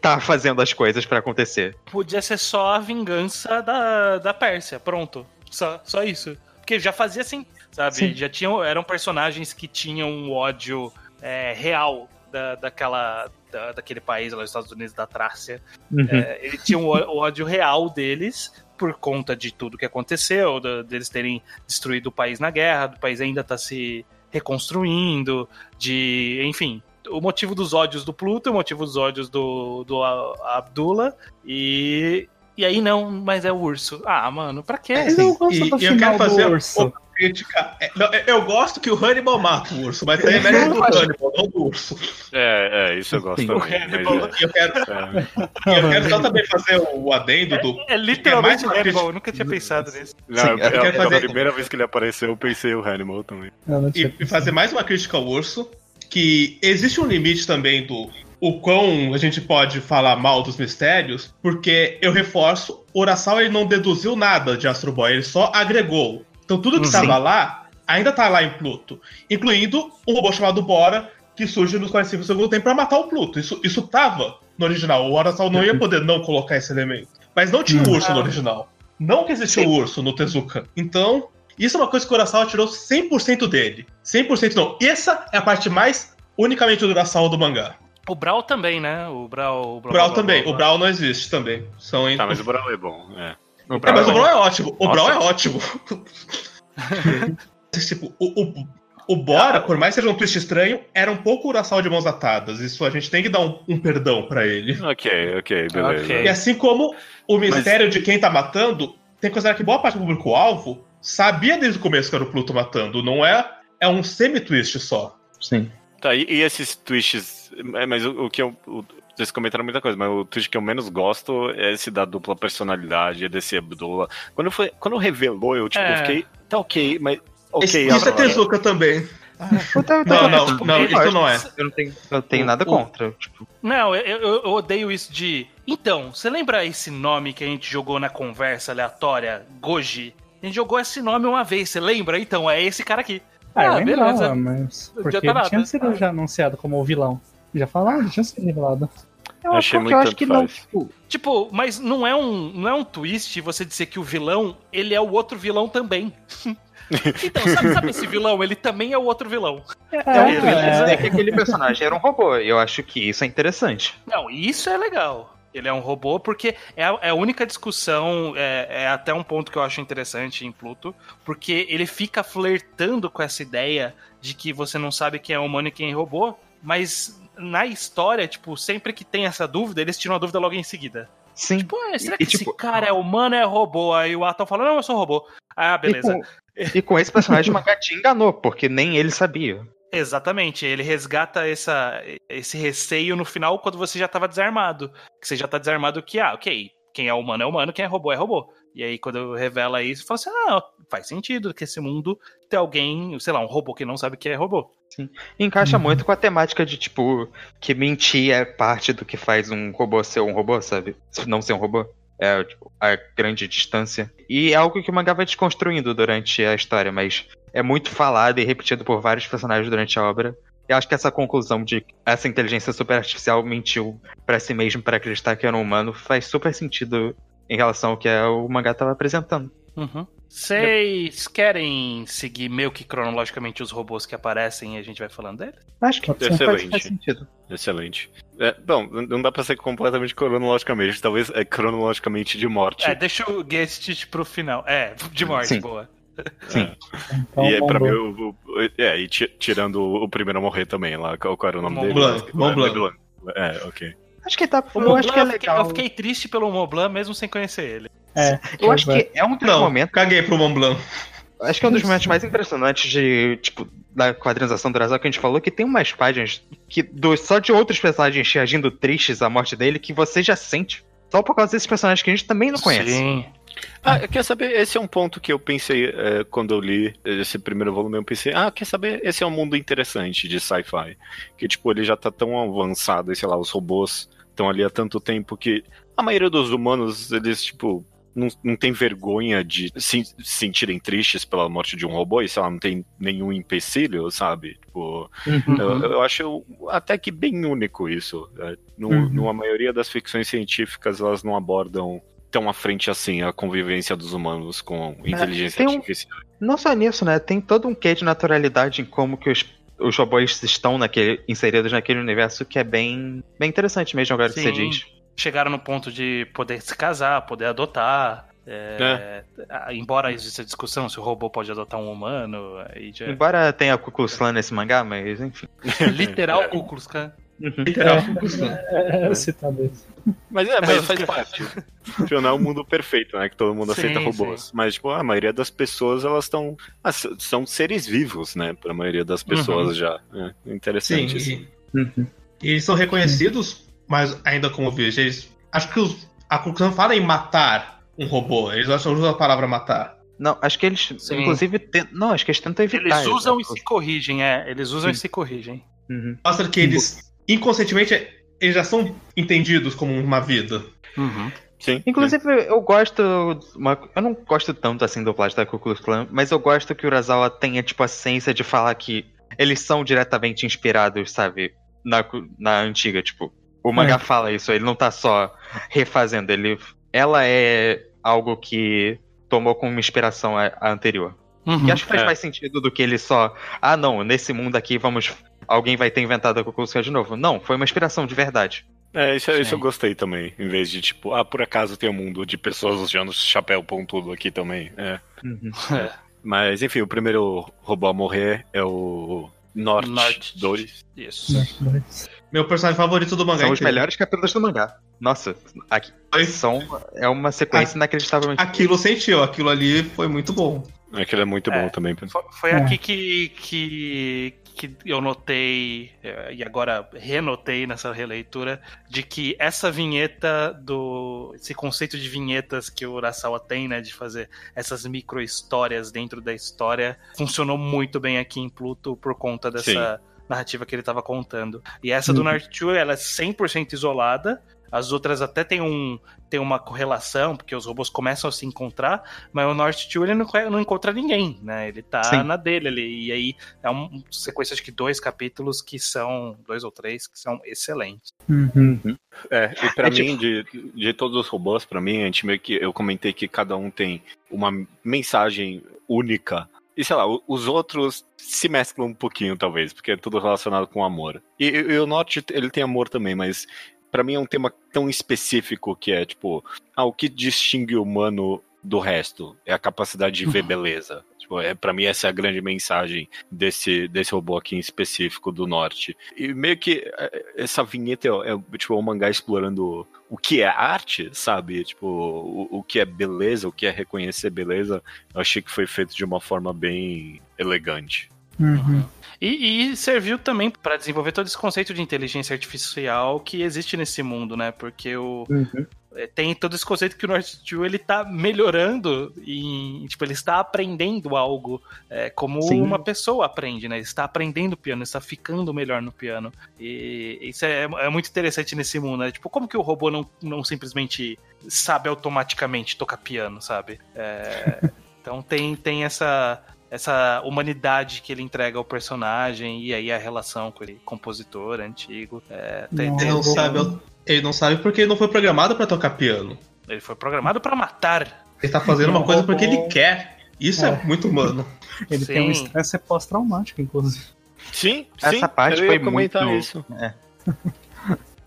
tá fazendo as coisas pra acontecer. Podia ser só a vingança da, da Pérsia, pronto. Só, só isso. Porque já fazia assim, sabe? Sim. Já tinham, eram personagens que tinham um ódio é, real da, daquela, da, daquele país lá, os Estados Unidos, da Trácia. Uhum. É, ele tinha o ódio real deles por conta de tudo que aconteceu, deles terem destruído o país na guerra, do país ainda tá se reconstruindo, de. enfim. O motivo dos ódios do Pluto, o motivo dos ódios do, do Abdullah, e. E aí não, mas é o urso. Ah, mano, pra quê? Eu gosto E- do e eu final quero fazer do urso. Crítica. É, não, Eu gosto que o Hannibal mata o urso, mas aí é mérito do Hannibal, não do urso. É, é, isso eu gosto Sim. O também. Hannibal, mas eu quero, é, é. eu quero só também fazer o adendo do. É literalmente É mais uma Hannibal, crítica- eu nunca tinha pensado nisso. Não, Sim, é, eu quero é, fazer- a primeira vez que ele apareceu, eu pensei o Hannibal também. Eu não E, e fazer mais uma crítica ao urso, que existe um limite também do o quão a gente pode falar mal dos mistérios, porque eu reforço, o Urasawa ele não deduziu nada de Astro Boy, ele só agregou. Então tudo que estava lá, ainda tá lá em Pluto, incluindo um robô chamado Bora, que surge nos 45 do segundo tempo pra matar o Pluto. Isso, isso tava no original, o Urasawa não ia poder não colocar esse elemento. Mas não tinha o urso no original. Não que existia o urso no Tezuka. Então, isso é uma coisa que o Urasawa tirou 100% dele. 100% não. Essa é a parte mais unicamente do Urasawa do mangá. O Brawl também, né? O Brawl. O Brawl também. O Brawl não existe também. São Tá, mas o Brawl é bom. É. O É, mas o Brawl- Brawl é ótimo. O Nossa. Brawl é ótimo. (laughs) tipo, o, o, o Bora, por mais que seja um twist estranho, era um pouco o Urasawa de mãos atadas. Isso a gente tem que dar um, um perdão pra ele. Ok, ok, beleza. Ok. E assim como o mistério de quem tá matando, tem que considerar que boa parte do público-alvo sabia desde o começo que era o Pluto matando. Não é. É um semi-twist só. Sim. Tá, e, e esses twists. é, Mas o, o que eu. o- vocês comentaram muita coisa, mas o twist que eu menos gosto é esse da dupla personalidade, desse Abdullah. Quando, foi, quando revelou, eu tipo, É. fiquei. Tá ok, mas. Ok, Esse- isso é Tezuka também. Então, Não, não, tipo, não, eu isso não é. Eu não tenho, eu tenho nada contra. Tipo, Não, eu, eu- eu odeio isso de. Então, você lembra esse nome que a gente jogou na conversa aleatória, Goji? A gente jogou esse nome uma vez, você lembra? Então, é esse cara aqui. Ah, Ah, eu beleza. lembrava, mas. Não Porque ele nada. tinha sido já anunciado como o vilão. Já falaram, tinha sido revelado. eu Achei muito eu acho que não, tipo, Tipo, mas não é um, não é um twist você dizer que o vilão, ele é o outro vilão também. (laughs) então, sabe, sabe esse vilão? Ele também é o outro vilão. é um É, twist é. dizer que aquele personagem era um robô. E eu acho que isso é interessante. Não, isso é legal. Ele é um robô porque é a, é a única discussão, é, é até um ponto que eu acho interessante em Pluto, porque ele fica flertando com essa ideia de que você não sabe quem é humano e quem é robô, mas na história, tipo, sempre que tem essa dúvida, eles tiram a dúvida logo em seguida. Sim. Tipo, ah, será E, que tipo- esse cara é humano ou é robô? Aí o Atom fala, não, eu sou robô. Ah, beleza. E com, e com esse personagem, o mangá te enganou, porque nem ele sabia. Exatamente, ele resgata essa, esse receio no final quando você já estava desarmado. Que você já tá desarmado que, ah, ok, quem é humano é humano, quem é robô é robô. E aí, quando revela isso, fala assim: ah, faz sentido que esse mundo tem alguém, sei lá, um robô que não sabe que é robô. Sim. Encaixa uhum. muito com a temática de, tipo, que mentir é parte do que faz um robô ser um robô, sabe? Não ser um robô. É tipo, a grande distância. E é algo que o mangá vai desconstruindo durante a história, mas é muito falado e repetido por vários personagens durante a obra. Eu acho que essa conclusão de essa inteligência super artificial mentiu para si mesmo para acreditar que era um humano faz super sentido em relação ao que o mangá estava apresentando. Uhum. Vocês querem seguir meio que cronologicamente os robôs que aparecem e a gente vai falando deles? Acho que Excelente. faz sentido. Excelente. É, bom, não dá pra ser completamente cronologicamente, talvez é cronologicamente de morte. É, deixa o Guest pro final. É, de morte, Sim. boa. Sim. Então, e aí, pra mim, o, é, e tirando o primeiro a morrer também lá, qual era o nome Mont dele? Blanc. Mont Blanc. É, ok. Acho que tá. O eu acho que é legal. Eu fiquei triste pelo Mont mesmo sem conhecer ele. É, eu acho que é um dos Não, momentos. Caguei pro Mont Blanc. Acho que é um dos momentos mais impressionantes de, tipo, da quadrinização do Drasal que a gente falou, que tem umas páginas que do, só de outros personagens reagindo tristes à morte dele que você já sente. Só por causa desses personagens que a gente também não conhece. Sim. Ah, quer saber? Esse é um ponto que eu pensei é, quando eu li esse primeiro volume. Eu pensei, ah, quer saber? Esse é um mundo interessante de sci-fi. Que, tipo, ele já tá tão avançado, e sei lá, os robôs estão ali há tanto tempo que a maioria dos humanos, eles, tipo, não, não tem vergonha de se sentirem tristes pela morte de um robô e, sei lá, não tem nenhum empecilho, sabe? Tipo, uhum. eu, eu, acho até que bem único isso. Né? No, uhum. Numa maioria das ficções científicas, elas não abordam tão à frente assim a convivência dos humanos com é, inteligência um, artificial. Não só nisso, né? Tem todo um quê de naturalidade em como que os, os robôs estão naquele, inseridos naquele universo que é bem, bem interessante mesmo agora Sim. que você diz chegaram no ponto de poder se casar, poder adotar. É, é. Embora exista discussão se o robô pode adotar um humano. Já... Embora tenha Ku Klux Klan nesse mangá, mas enfim. (laughs) Literal é. Ku Klux Klan. Uhum. Literal. É, é, citado isso. Mas é, mas faz parte. Não é o um mundo perfeito, né? Que todo mundo sim, aceita robôs. Sim. Mas, tipo, a maioria das pessoas, elas estão. Ah, são seres vivos, né? Pra maioria das pessoas uhum. já. É interessante sim, isso. E, uhum. e eles são reconhecidos mas ainda como vejo, eles. Acho que os, a conclusão fala em matar um robô. Eles só usam a palavra matar. Não, acho que eles, Sim. inclusive, tem, não, acho que eles tentam evitar. Eles usam e se corrigem, é. Eles usam Sim. e se corrigem. Uhum. Mostra que eles, inconscientemente, eles já são entendidos como uma vida. Uhum. Sim. Inclusive, sim. eu gosto. Uma, eu não gosto tanto assim do plot da Ku Klux Klan, mas eu gosto que o Urasawa tenha, tipo, a ciência de falar que eles são diretamente inspirados, sabe? Na, na antiga, tipo. O mangá é. fala isso, ele não tá só refazendo, ele. Ela é algo que tomou como inspiração a, a anterior. Uhum, e acho que faz é. mais sentido do que ele só. Ah, não, nesse mundo aqui vamos. Alguém vai ter inventado a Kukulska de novo. Não, foi uma inspiração de verdade. É, isso, isso eu gostei também. Em vez de tipo, ah, por acaso tem um mundo de pessoas usando chapéu pontudo aqui também. É. Uhum. é. Mas enfim, o primeiro robô a morrer é o Norte, Norte 2. Isso. Meu personagem favorito do mangá. São os melhores capítulos do mangá. Nossa, aqui são, é uma sequência inacreditavelmente. Aquilo sentiu, aquilo ali foi muito bom. Aquilo é muito é, bom também. Foi, foi é. aqui que, que, que eu notei, é, e agora renotei nessa releitura, de que essa vinheta do. esse conceito de vinhetas que o Urasawa tem, né? De fazer essas micro histórias dentro da história, funcionou muito bem aqui em Pluto por conta dessa. Sim narrativa que ele estava contando. E essa do uhum. North 2, ela é 100% isolada. As outras até tem, um, tem uma correlação, porque os robôs começam a se encontrar, mas o North 2 ele não, não encontra ninguém, né? Ele tá Sim. na dele ali. E aí é uma sequência de dois capítulos que são, dois ou três, que são excelentes. Uhum. É, e pra é, mim, tipo... de, de todos os robôs, pra mim, a gente meio que. Eu comentei que cada um tem uma mensagem única e sei lá, os outros se mesclam um pouquinho, talvez, porque é tudo relacionado com amor. E, e o Norte, ele tem amor também, mas para mim é um tema tão específico que é, tipo, ah, o que distingue o humano do resto? É a capacidade de ver (laughs) beleza. Tipo, é, para mim essa é a grande mensagem desse, desse robô aqui em específico do norte. E meio que é, essa vinheta é, é tipo, o mangá explorando o que é arte, sabe? Tipo, o, o que é beleza, o que é reconhecer beleza. Eu achei que foi feito de uma forma bem elegante. Uhum. E, e serviu também para desenvolver todo esse conceito de inteligência artificial que existe nesse mundo, né? Porque o, Uhum. é, tem todo esse conceito que o North Steel ele tá melhorando e tipo ele está aprendendo algo é, como Sim. uma pessoa aprende, né? Ele está aprendendo piano, está ficando melhor no piano e isso é, é muito interessante nesse mundo, né? Tipo como que o robô não, não simplesmente sabe automaticamente tocar piano, sabe? É, (laughs) então tem tem essa essa humanidade que ele entrega ao personagem e aí a relação com ele compositor antigo é, tem- Não. Ele não sabe, ele não sabe porque ele não foi programado pra tocar piano. ele foi programado para matar Ele tá fazendo uma (laughs) coisa porque ele quer. Isso é, É. muito humano. (laughs) Ele tem um Sim. estresse pós-traumático, inclusive. Sim, Essa sim, parte eu ia foi comentar muito- isso. É.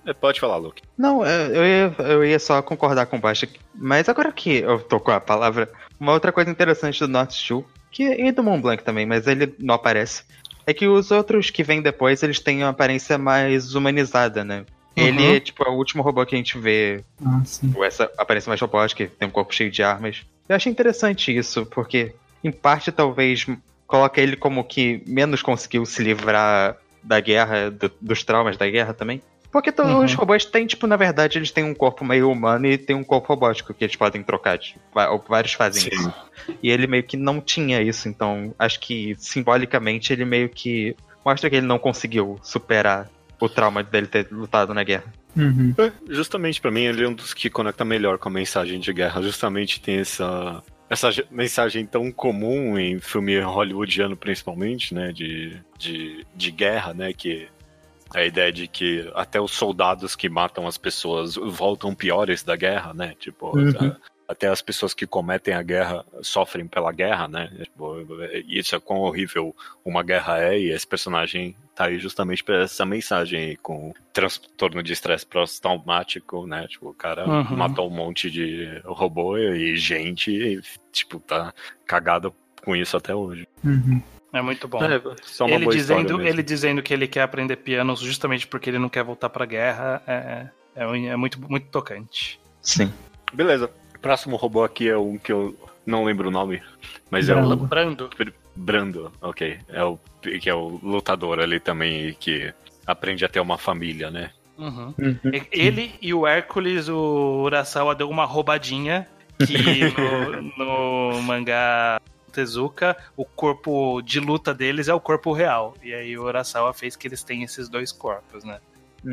É, Pode falar, Luke. Não, é, eu ia, eu ia só concordar com o Baixa. Mas agora que eu tô com a palavra, uma outra coisa interessante do North Steel, que e do Mont Blanc também, mas ele não aparece, é que os outros que vêm depois, eles têm uma aparência mais humanizada, né? Ele Uhum. é tipo é o último robô que a gente vê Ah, sim. com essa aparência mais robótica, que tem um corpo cheio de armas. Eu achei interessante isso, porque em parte talvez coloca ele como que menos conseguiu se livrar da guerra, do- dos traumas da guerra também. Porque todos Uhum. os robôs têm, tipo, na verdade, eles têm um corpo meio humano e tem um corpo robótico que eles podem trocar. Tipo, vários fazem Sim. isso. E ele meio que não tinha isso, então acho que simbolicamente ele meio que mostra que ele não conseguiu superar o trauma dele ter lutado na guerra. Uhum. É, Justamente pra mim, ele é um dos que conecta melhor com a mensagem de guerra. Justamente tem essa essa ge- mensagem tão comum em filme hollywoodiano, principalmente, né, de, de, de guerra, né, que a ideia de que até os soldados que matam as pessoas voltam piores da guerra, né, tipo, Uhum. a- até as pessoas que cometem a guerra sofrem pela guerra, né, tipo, isso é quão horrível uma guerra é, e esse personagem tá aí justamente pra essa mensagem aí, com transtorno de estresse pós-traumático, né? Tipo, o cara Uhum. matou um monte de robô e gente, e, tipo, tá cagado com isso até hoje. Uhum. É muito bom. É, só uma ele, boa dizendo, ele dizendo que ele quer aprender piano justamente porque ele não quer voltar pra guerra é, é, é muito, muito tocante. Sim. Beleza. Próximo robô aqui é um que eu não lembro o nome, mas é o Brando. Brando. Brando, ok. É o que é o lutador ali também que aprende a ter uma família, né? Uhum. Uhum. Ele e o Hércules, o Urasawa deu uma roubadinha que (laughs) no, no mangá Tezuka, o corpo de luta deles é o corpo real. E aí o Urasawa fez que eles têm esses dois corpos, né?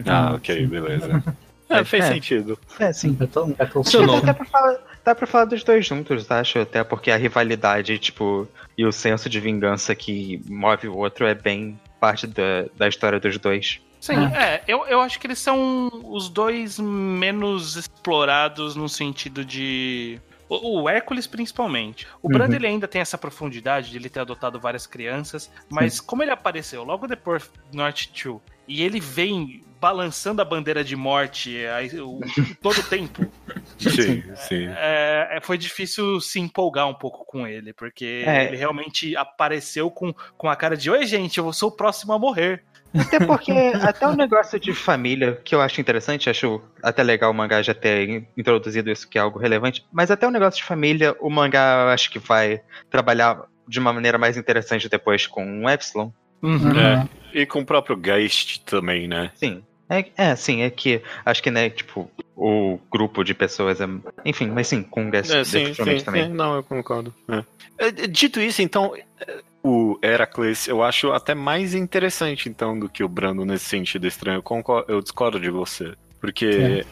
Ah, Ah, ok, beleza. (laughs) É, fez É. sentido. É, sim. Battle, Battle Seu nome. Dá pra, falar, dá pra falar dos dois juntos, acho. Até porque a rivalidade, tipo, e o senso de vingança que move o outro é bem parte da, da história dos dois. Sim, é, eu, eu acho que eles são os dois menos explorados no sentido de. O o Hércules, principalmente. O Uhum. Brando ele ainda tem essa profundidade de ele ter adotado várias crianças, mas como ele apareceu logo depois do North 2 e ele vem balançando a bandeira de morte aí, o- (laughs) todo o tempo, Sim, sim. é, é, foi difícil se empolgar um pouco com ele, porque É. ele realmente apareceu com, com a cara de: Oi, gente, eu sou o próximo a morrer. Até porque, (laughs) até o negócio de família, que eu acho interessante, acho até legal o mangá já ter in- introduzido isso, que é algo relevante, mas até o negócio de família, o mangá eu acho que vai trabalhar de uma maneira mais interessante depois com o Epsilon. Uhum. É. E com o próprio Geist também, né? Sim. É, é, sim, é que acho que, né, tipo, o grupo de pessoas é. Enfim, mas sim, com o Guest É, sim, definitivamente sim, também. sim. Não, eu concordo. É. É, Dito isso, então, o Heracles eu acho até mais interessante, então, do que o Brando nesse sentido estranho. Eu, concordo, eu discordo de você. Porque,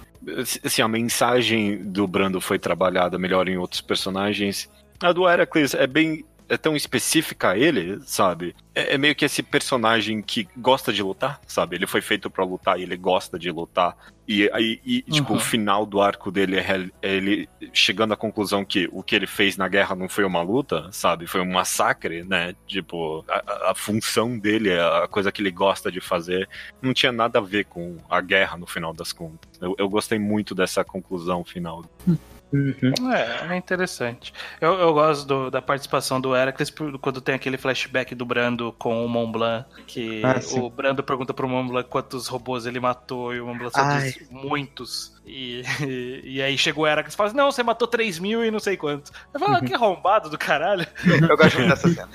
assim, a mensagem do Brando foi trabalhada melhor em outros personagens. A do Heracles é bem. É tão específica a ele, sabe? É, é meio que esse personagem que gosta de lutar, sabe? Ele foi feito pra lutar e ele gosta de lutar. E aí, e, tipo, Uhum. o final do arco dele é é ele chegando à conclusão que o que ele fez na guerra não foi uma luta, sabe? Foi um massacre, né? Tipo, a, a- função dele, a coisa que ele gosta de fazer, não tinha nada a ver com a guerra no final das contas. Eu, eu gostei muito dessa conclusão final. Uhum. É, é interessante. Eu, eu gosto do- da participação do Heracles quando tem aquele flashback do Brando com o Mont Blanc, que Ah, o Brando pergunta pro Mont Blanc quantos robôs ele matou, e o Mont Blanc só Ai. diz muitos. E, (laughs) e, aí chega o Heracles e fala assim, não, você matou 3 mil e não sei quantos. Eu falo, ah, que arrombado do caralho. Eu gosto muito dessa cena.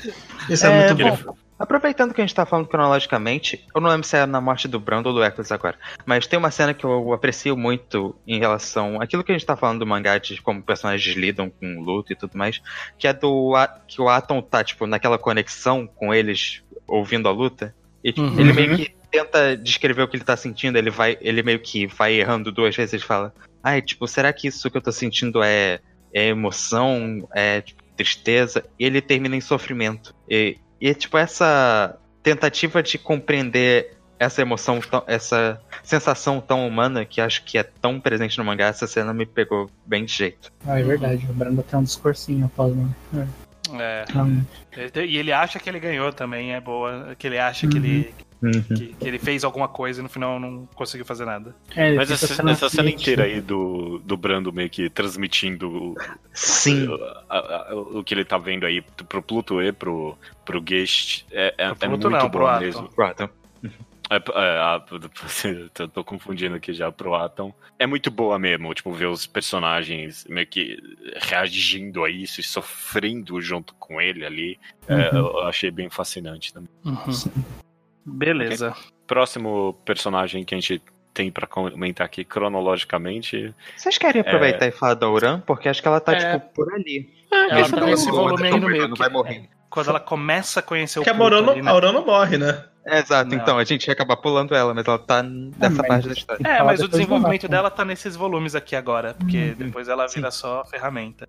Isso é, É, muito bom. bom. Aproveitando que a gente tá falando cronologicamente, eu não lembro se é na morte do Brando ou do Eccles agora, mas tem uma cena que eu aprecio muito em relação àquilo que a gente tá falando do mangá, de como personagens lidam com luto e tudo mais, que é do que o Atom tá, tipo, naquela conexão com eles ouvindo a luta, e tipo, Uhum. ele meio que tenta descrever o que ele tá sentindo, ele vai, ele meio que vai errando duas vezes, ele fala, ai, tipo, será que isso que eu tô sentindo é, é emoção, é tipo, tristeza? E ele termina em sofrimento. E, e tipo, essa tentativa de compreender essa emoção, tão- essa sensação tão humana que acho que é tão presente no mangá, essa cena me pegou bem de jeito. Ah, é verdade. O Brando tem um discursinho após, né? É, É. E ele acha que ele ganhou também, é boa. Que ele acha que, ele, que, que ele fez alguma coisa e no final não conseguiu fazer nada. É, Mas essa, essa cena inteira aí do, do Brando meio que transmitindo Sim. a- a- o que ele tá vendo aí pro Pluto e pro, pro Guest é, é, Pro é Pluto muito não, pro bom Atom. mesmo. Pronto. É, é, a- (laughs) eu tô confundindo aqui já pro Atom. É muito boa mesmo, tipo, ver os personagens meio que reagindo a isso e sofrendo junto com ele ali. É, Uhum. eu achei bem fascinante também. Beleza. Próximo personagem que a gente tem pra comentar aqui cronologicamente. Vocês querem aproveitar e falar da Ouran? Porque acho que ela tá, É. tipo, por ali. Ela Mesmo tá nesse ela volume aí no não meio. vai que- morrer. Quando ela começa a conhecer o Que a ali, não, né? a Auran não morre, né? Exato, Não. então a gente ia acabar pulando ela, mas ela tá nessa mas- parte da história. É, mas o desenvolvimento mapa. dela tá nesses volumes aqui agora, porque Uhum. depois ela vira só ferramenta.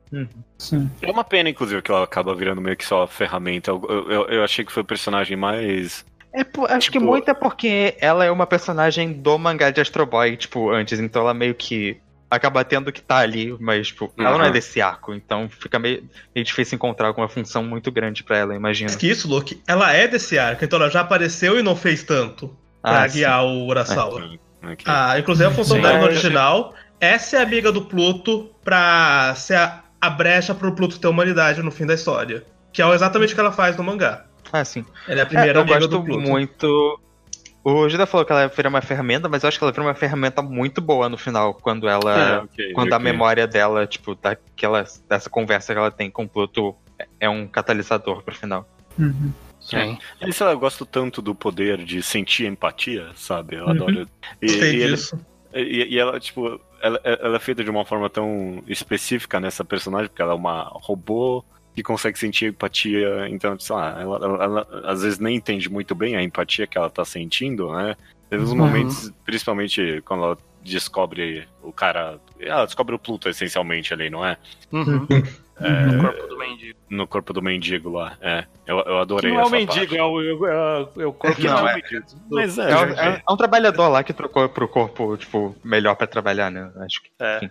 Sim. É uma pena, inclusive, que ela acaba virando meio que só ferramenta. Eu, eu, eu achei que foi o personagem mais. É, acho que Tipo- muito é porque ela é uma personagem do mangá de Astro Boy, tipo, antes, então ela meio que acaba tendo que estar ali, mas, tipo, ela não é Uhum. desse arco, então fica meio, meio difícil encontrar alguma função muito grande pra ela, imagino. Mas que isso, Luke, ela é desse arco, então ela já apareceu e não fez tanto pra Ah, sim. guiar o Urasawa. Aqui, aqui. Ah, inclusive a função Sim. dela no É, original é ser amiga do Pluto pra ser a, a brecha pro Pluto ter humanidade no fim da história. Que é exatamente o que ela faz no mangá. Ah, sim. Ela é a primeira É, eu amiga gosto do Pluto. muito. O Gida falou que ela vira uma ferramenta, mas eu acho que ela vira uma ferramenta muito boa no final, quando ela. É, ok, quando a ok. memória dela, tipo, daquela, dessa conversa que ela tem com o Pluto é um catalisador pro final. Uhum. Sim. E, sei lá, eu gosto tanto do poder de sentir empatia, sabe? Eu Uhum. adoro. E, Gostei e ele- disso. e- e ela, tipo, ela, ela é feita de uma forma tão específica nessa personagem, porque ela é uma robô que consegue sentir empatia, então, sei lá, ela, ela- ela às vezes nem entende muito bem a empatia que ela tá sentindo, né? Teve uns Uhum. momentos, principalmente quando ela descobre o cara. Ela descobre o Pluto essencialmente ali, não é? Uhum. É, No corpo do mendigo. no corpo do mendigo lá. É. Eu, eu adorei Não é o essa mendigo, parte. é o, é o, é o- é o corpo Não, do é- mendigo. Mas é, É, um- gente, é- é um trabalhador lá que trocou pro corpo, tipo, melhor pra trabalhar, né? Acho que. É.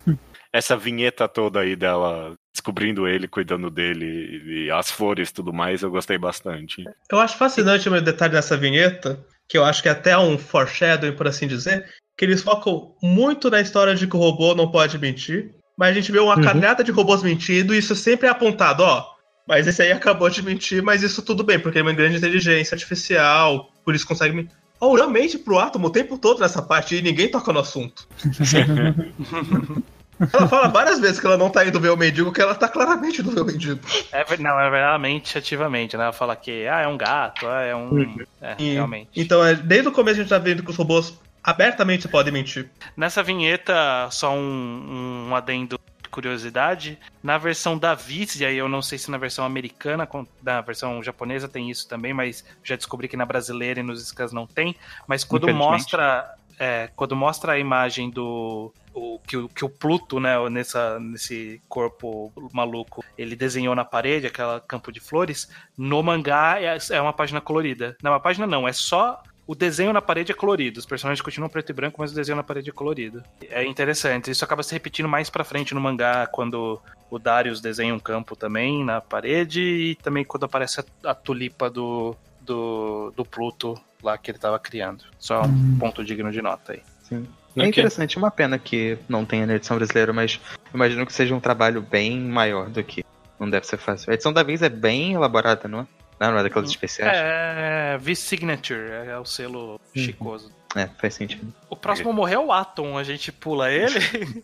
essa vinheta toda aí dela descobrindo ele, cuidando dele e as flores e tudo mais, eu gostei bastante. Eu acho fascinante o detalhe nessa vinheta, que eu acho que é até um foreshadowing, por assim dizer, que eles focam muito na história de que o robô não pode mentir, mas a gente vê uma Uhum. carnada de robôs mentindo e isso sempre é apontado, ó. Mas esse aí acabou de mentir, mas isso tudo bem, porque ele é uma grande inteligência artificial, por isso consegue mentir. A Auran mente pro átomo o tempo todo nessa parte e ninguém toca no assunto. (laughs) (laughs) ela fala várias vezes que ela não tá indo ver o mendigo, que ela tá claramente indo ver o mendigo. É, não, é realmente ativamente, né? Ela fala que ah, é um gato, ah, é um. É, E- realmente. Então, é, desde o começo a gente tá vendo que os robôs abertamente podem mentir. Nessa vinheta, só um, um adendo de curiosidade. Na versão da Viz, e aí eu não sei se na versão americana, na versão japonesa tem isso também, mas já descobri que na brasileira e nos scans não tem. Mas quando mostra. é, quando mostra a imagem do. O, que, o, que o Pluto, né, nessa, nesse corpo maluco, ele desenhou na parede, aquela campo de flores, no mangá é, é uma página colorida. Não, uma página não, é só o desenho na parede é colorido. Os personagens continuam preto e branco, mas o desenho na parede é colorido. É interessante. Isso acaba se repetindo mais pra frente no mangá, quando o Darius desenha um campo também na parede, e também quando aparece a, a tulipa do, do, do Pluto lá que ele tava criando. Só um ponto digno de nota aí. Sim. É Ok. interessante, é uma pena que não tenha na edição brasileira, mas imagino que seja um trabalho bem maior do que. Não deve ser fácil. A edição da vez é bem elaborada, não é? Não, não é daquelas especiais? É, V-Signature, é o selo chicoso. É, faz sentido. O próximo a morrer é o Atom, a gente pula ele. (laughs)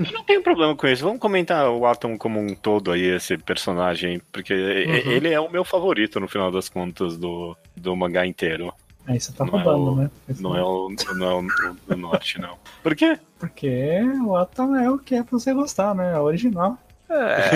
Eu não tenho problema com isso. Vamos comentar o Atom como um todo aí, esse personagem, porque uhum. ele é o meu favorito no final das contas do, do mangá inteiro. Aí você tá não é roubando, é o, né? Não é, o, não é o, o norte, não. Por quê? Porque o Atom é o que é pra você gostar, né? É o original. É.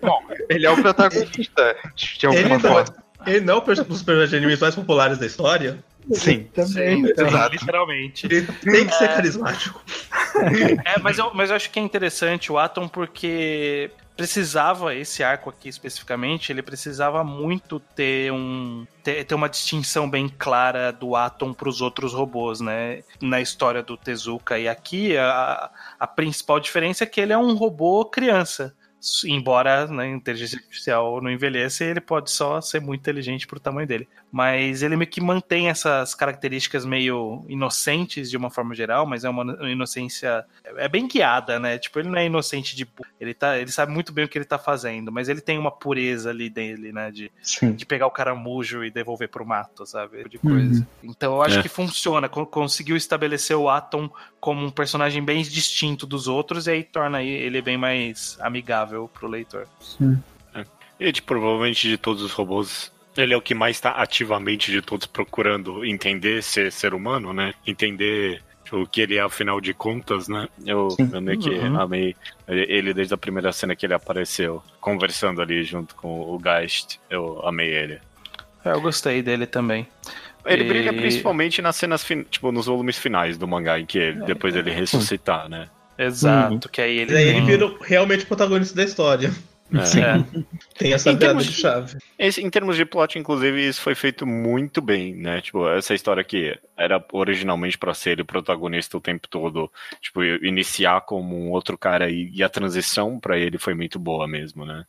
(laughs) Bom, ele é o protagonista de alguma ele forma. Não, ele não é um dos personagens de animes mais populares da história? Sim, também. Sim, literalmente. Ele tem que ser é... carismático. (laughs) É, mas eu, mas eu acho que é interessante o Atom porque precisava, esse arco aqui especificamente, ele precisava muito ter um ter, ter uma distinção bem clara do Atom para os outros robôs, né? Na história do Tezuka. E aqui a, a principal diferença é que ele é um robô criança embora né, a inteligência artificial não envelheça, ele pode só ser muito inteligente pro tamanho dele. Mas ele meio que mantém essas características meio inocentes de uma forma geral, mas é uma inocência é bem guiada, né? Tipo, ele não é inocente de ele tá, ele sabe muito bem o que ele tá fazendo, mas ele tem uma pureza ali dele, né, de, de pegar o caramujo e devolver pro mato, sabe? Tipo de coisa. Uhum. Então eu acho é. que funciona, conseguiu estabelecer o Atom como um personagem bem distinto dos outros e aí torna ele bem mais amigável agradável pro leitor. Sim. É. E tipo, provavelmente de todos os robôs, ele é o que mais está ativamente de todos procurando entender ser ser humano, né? Entender o que ele é afinal de contas, né? Eu, eu meio que uhum. amei ele desde a primeira cena que ele apareceu, conversando ali junto com o Geist. Eu amei ele. É, eu gostei dele também. Ele e... brilha principalmente nas cenas, tipo, nos volumes finais do mangá, em que ele, depois ele ressuscitar, né? Exato, uhum. que aí ele. Daí tem... ele vira realmente o protagonista da história. É. é. (laughs) Tem essa virada de chave. Esse, em termos de plot, inclusive, isso foi feito muito bem, né? Tipo, essa história que era originalmente para ser ele o protagonista o tempo todo, tipo, iniciar como um outro cara e, e a transição para ele foi muito boa mesmo, né?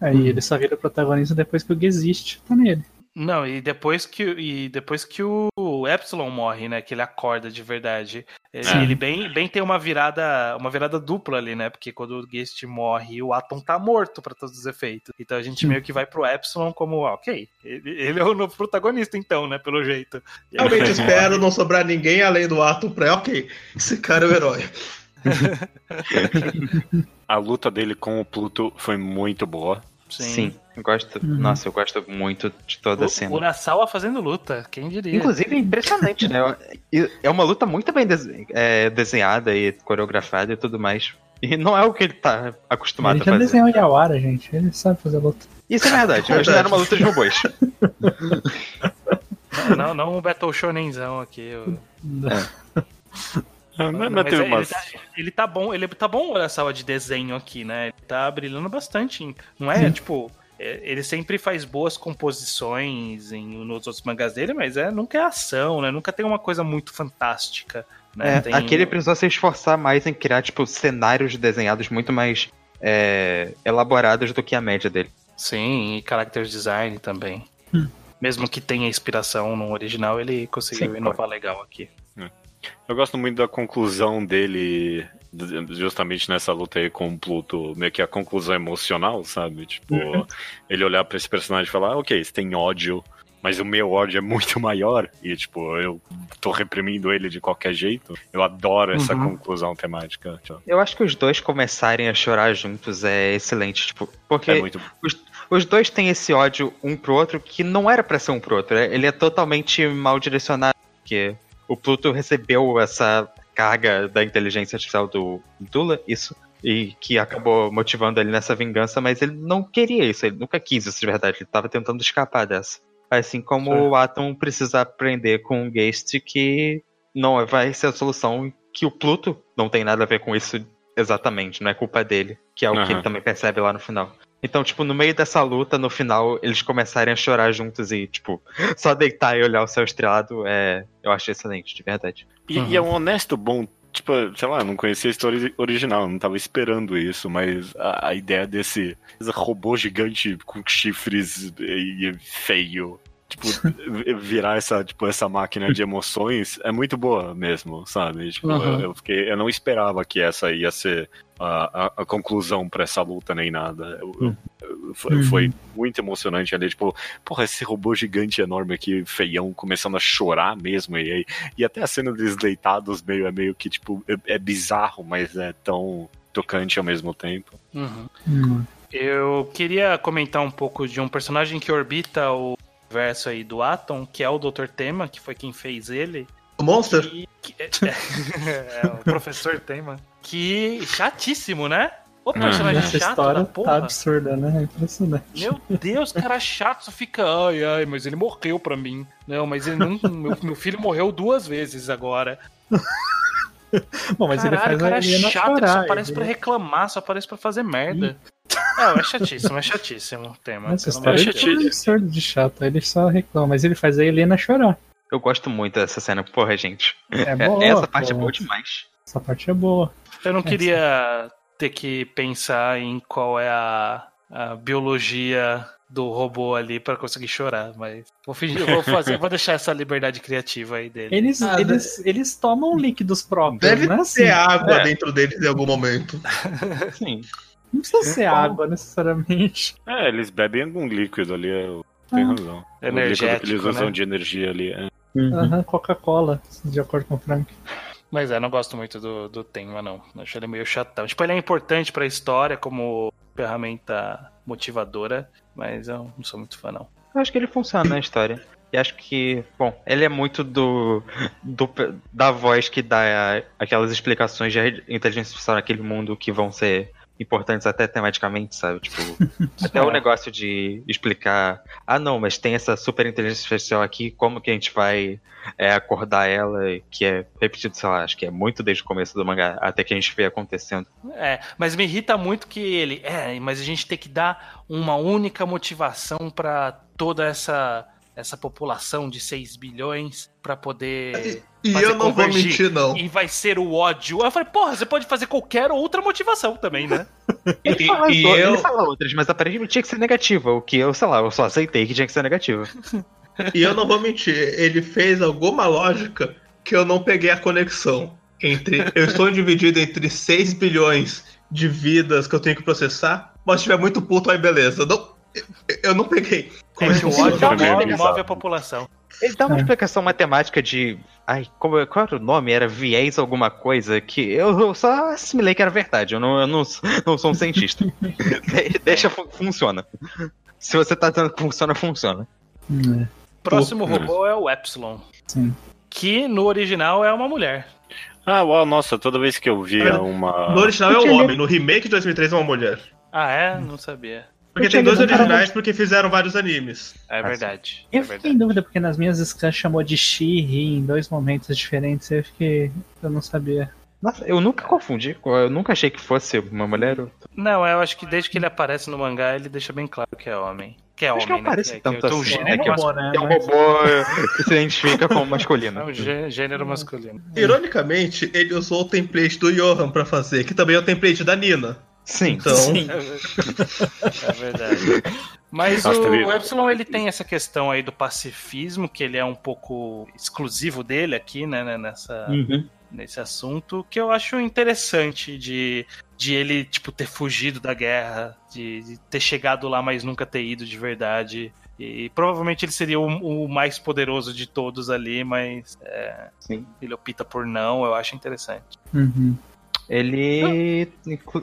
Aí ele só vira protagonista depois que o Existe tá nele. Não, e depois que, e depois que o Epsilon morre, né? Que ele acorda de verdade. Ele, é. ele bem, bem tem uma virada uma virada dupla ali, né? Porque quando o Guest morre, o Atom tá morto para todos os efeitos. Então a gente meio que vai pro Epsilon como, ok, ele, ele é o novo protagonista, então, né? Pelo jeito. Realmente espero não sobrar ninguém além do Atom pra, ok, esse cara é o herói. (laughs) a luta dele com o Pluto foi muito boa. Sim. Sim. Eu gosto. Uhum. Nossa, eu gosto muito de toda o, a cena. Urasawa fazendo luta, quem diria? Inclusive, é impressionante, né? (laughs) É uma luta muito bem é, desenhada e coreografada e tudo mais. E não é o que ele tá acostumado ele a fazer. Ele já desenhou Yawara, gente. Ele sabe fazer luta. Isso é verdade, (laughs) mas não era uma luta de robôs. não, não, não um Battle Shonenzão aqui. Eu... É. Não, não, não ele, umas... tá, ele tá bom, ele tá bom a sala de desenho aqui, né? Ele tá brilhando bastante. Não é, Sim. tipo, é, ele sempre faz boas composições em, nos outros mangás dele, mas é, nunca é ação, né? Nunca tem uma coisa muito fantástica. Né? É, tem... Aqui ele precisou se esforçar mais em criar, tipo, cenários desenhados muito mais é, elaborados do que a média dele. Sim, e character design também. Hum. Mesmo que tenha inspiração no original, ele conseguiu Sim, inovar claro. legal aqui. Eu gosto muito da conclusão dele, justamente nessa luta aí com o Pluto, meio que a conclusão emocional, sabe? Tipo, uhum. ele olhar para esse personagem e falar, ah, ok, você tem ódio, mas o meu ódio é muito (laughs) maior, e tipo, eu tô reprimindo ele de qualquer jeito. Eu adoro essa uhum. conclusão temática. Eu acho que os dois começarem a chorar juntos é excelente, tipo, porque é muito... os, os dois têm esse ódio um pro outro que não era pra ser um pro outro, né? ele é totalmente mal direcionado, porque o Pluto recebeu essa carga da inteligência artificial do Dula, isso, e que acabou motivando ele nessa vingança, mas ele não queria isso, ele nunca quis isso de verdade, ele estava tentando escapar dessa. Assim como o Atom precisa aprender com o Geist que não vai ser a solução, que o Pluto não tem nada a ver com isso exatamente, não é culpa dele, que é o uhum. que ele também percebe lá no final. Então, tipo, no meio dessa luta, no final, eles começarem a chorar juntos e, tipo, só deitar e olhar o céu estrelado, é, eu acho excelente, de verdade. E, uhum. e é um honesto bom tipo, sei lá, não conhecia a história original, não tava esperando isso, mas a, a ideia desse robô gigante com chifres e, e feio tipo, (laughs) virar essa, tipo, essa máquina de emoções é muito boa mesmo, sabe? Tipo, uhum. eu, eu, fiquei, eu não esperava que essa ia ser a, a, a conclusão para essa luta nem nada. Eu, uhum. eu, foi, Uhum. foi muito emocionante ali, tipo, porra, esse robô gigante enorme aqui, feião, começando a chorar mesmo, e, aí- e até a cena deles deitados meio, é meio que, tipo, é, é bizarro, mas é tão tocante ao mesmo tempo. Uhum. Hum. Eu queria comentar um pouco de um personagem que orbita o verso aí do Atom, que é o Dr. Tema, que foi quem fez ele. O Monster? Que, que- (laughs) é, o professor Tema. Que chatíssimo, né? O personagem Essa chato história da tá absurda, né? É impressionante. Meu Deus, cara chato, só fica, ai, ai, mas ele morreu pra mim. Não, mas ele não, (laughs) meu, meu filho morreu duas vezes agora. (laughs) Bom, mas ele Caralho, faz o cara a é chato, ele só aparece ele- pra reclamar, só aparece pra fazer merda. Não, é chatíssimo, é chatíssimo o tema. Essa história de é tudo absurdo de chato. Ele só reclama, mas ele faz a Helena chorar. Eu gosto muito dessa cena, porra, gente. É (laughs) É- boa. essa parte é pô. boa demais. Essa parte é boa. Eu não queria ter que pensar em qual é a, a biologia do robô ali pra conseguir chorar, mas vou fingir, vou fazer, vou deixar essa liberdade criativa aí dele. Eles, Ah, eles, eles tomam líquidos próprios, Deve né? ter Assim, água É. dentro deles em algum momento. (laughs) Sim. Não precisa ser água, necessariamente. É, eles bebem algum líquido ali, é, tem Ah. razão. O líquido que Energético, eles usam né? de energia ali. é. Aham, Coca-Cola, de acordo com o Frank. Mas é, não gosto muito do, do tema, não. Acho ele meio chatão. Tipo, ele é importante pra história como ferramenta motivadora, mas eu não sou muito fã, não. Eu acho que ele funciona na história. E acho que, bom, ele é muito do, do da voz que dá aquelas explicações de inteligência artificial naquele mundo que vão ser importantes até tematicamente, sabe? Tipo, (laughs) até o negócio de explicar, ah não, mas tem essa super inteligência artificial aqui, como que a gente vai é, acordar ela, que é repetido, sei lá, acho que é muito desde o começo do mangá, até que a gente vê acontecendo. É, mas me irrita muito que ele. É, mas a gente tem que dar uma única motivação pra toda essa essa população de 6 bilhões pra poder. E eu não vou mentir, não. E vai ser o ódio. Eu falei, porra, você pode fazer qualquer outra motivação também, né? (laughs) Ele E- fala, e ele eu- fala outras, mas aparentemente tinha que ser negativa, o que eu, sei lá, eu só aceitei que tinha que ser negativa. E eu não vou mentir, ele fez alguma lógica que eu não peguei a conexão entre. Eu estou dividido entre 6 bilhões de vidas que eu tenho que processar, mas se tiver muito puto, aí beleza. Não, eu, não peguei. É que o ódio move, bizarro. move a população. Ele dá uma É. explicação matemática de. Ai, como, qual era o nome? Era viés alguma coisa que eu, eu só assimilei que era verdade. Eu não, eu não, não sou um cientista. (laughs) De- Deixa, fu- funciona. Se você tá dizendo que funciona, funciona. Hum, Próximo Pô, robô é o Epsilon. Sim. Que no original é uma mulher. Ah, uau, nossa, toda vez que eu via É. uma. No original é um homem, no remake de 2003 é uma mulher. Ah, é? Não sabia. Porque tem dois originais porque fizeram vários animes. É Ah, verdade. É Eu fiquei em dúvida porque nas minhas scans chamou de She em dois momentos diferentes. Eu fiquei. Eu não sabia. Nossa, eu nunca confundi. Eu nunca achei que fosse uma mulher. Eu Não, eu acho que desde que ele aparece no mangá, ele deixa bem claro que é homem. Que é Acho homem, que não né? parece que, tanto que, assim, gênero né? Que é um robô, né? É um robô (laughs) que se identifica como É masculino. um gê- gênero masculino. Ironicamente, ele usou o template do Johan pra fazer, que também é o template da Nina. Sim. Então, (laughs) É verdade. Mas Nossa, o, o Epsilon ele tem essa questão aí do pacifismo, que ele é um pouco exclusivo dele aqui, né, né, nessa, Uhum. nesse assunto, que eu acho interessante de, de ele, tipo, ter fugido da guerra, de, de ter chegado lá, mas nunca ter ido de verdade. E provavelmente ele seria o, o mais poderoso de todos ali, mas é, Sim. ele opta por não, eu acho interessante. Uhum. Ele.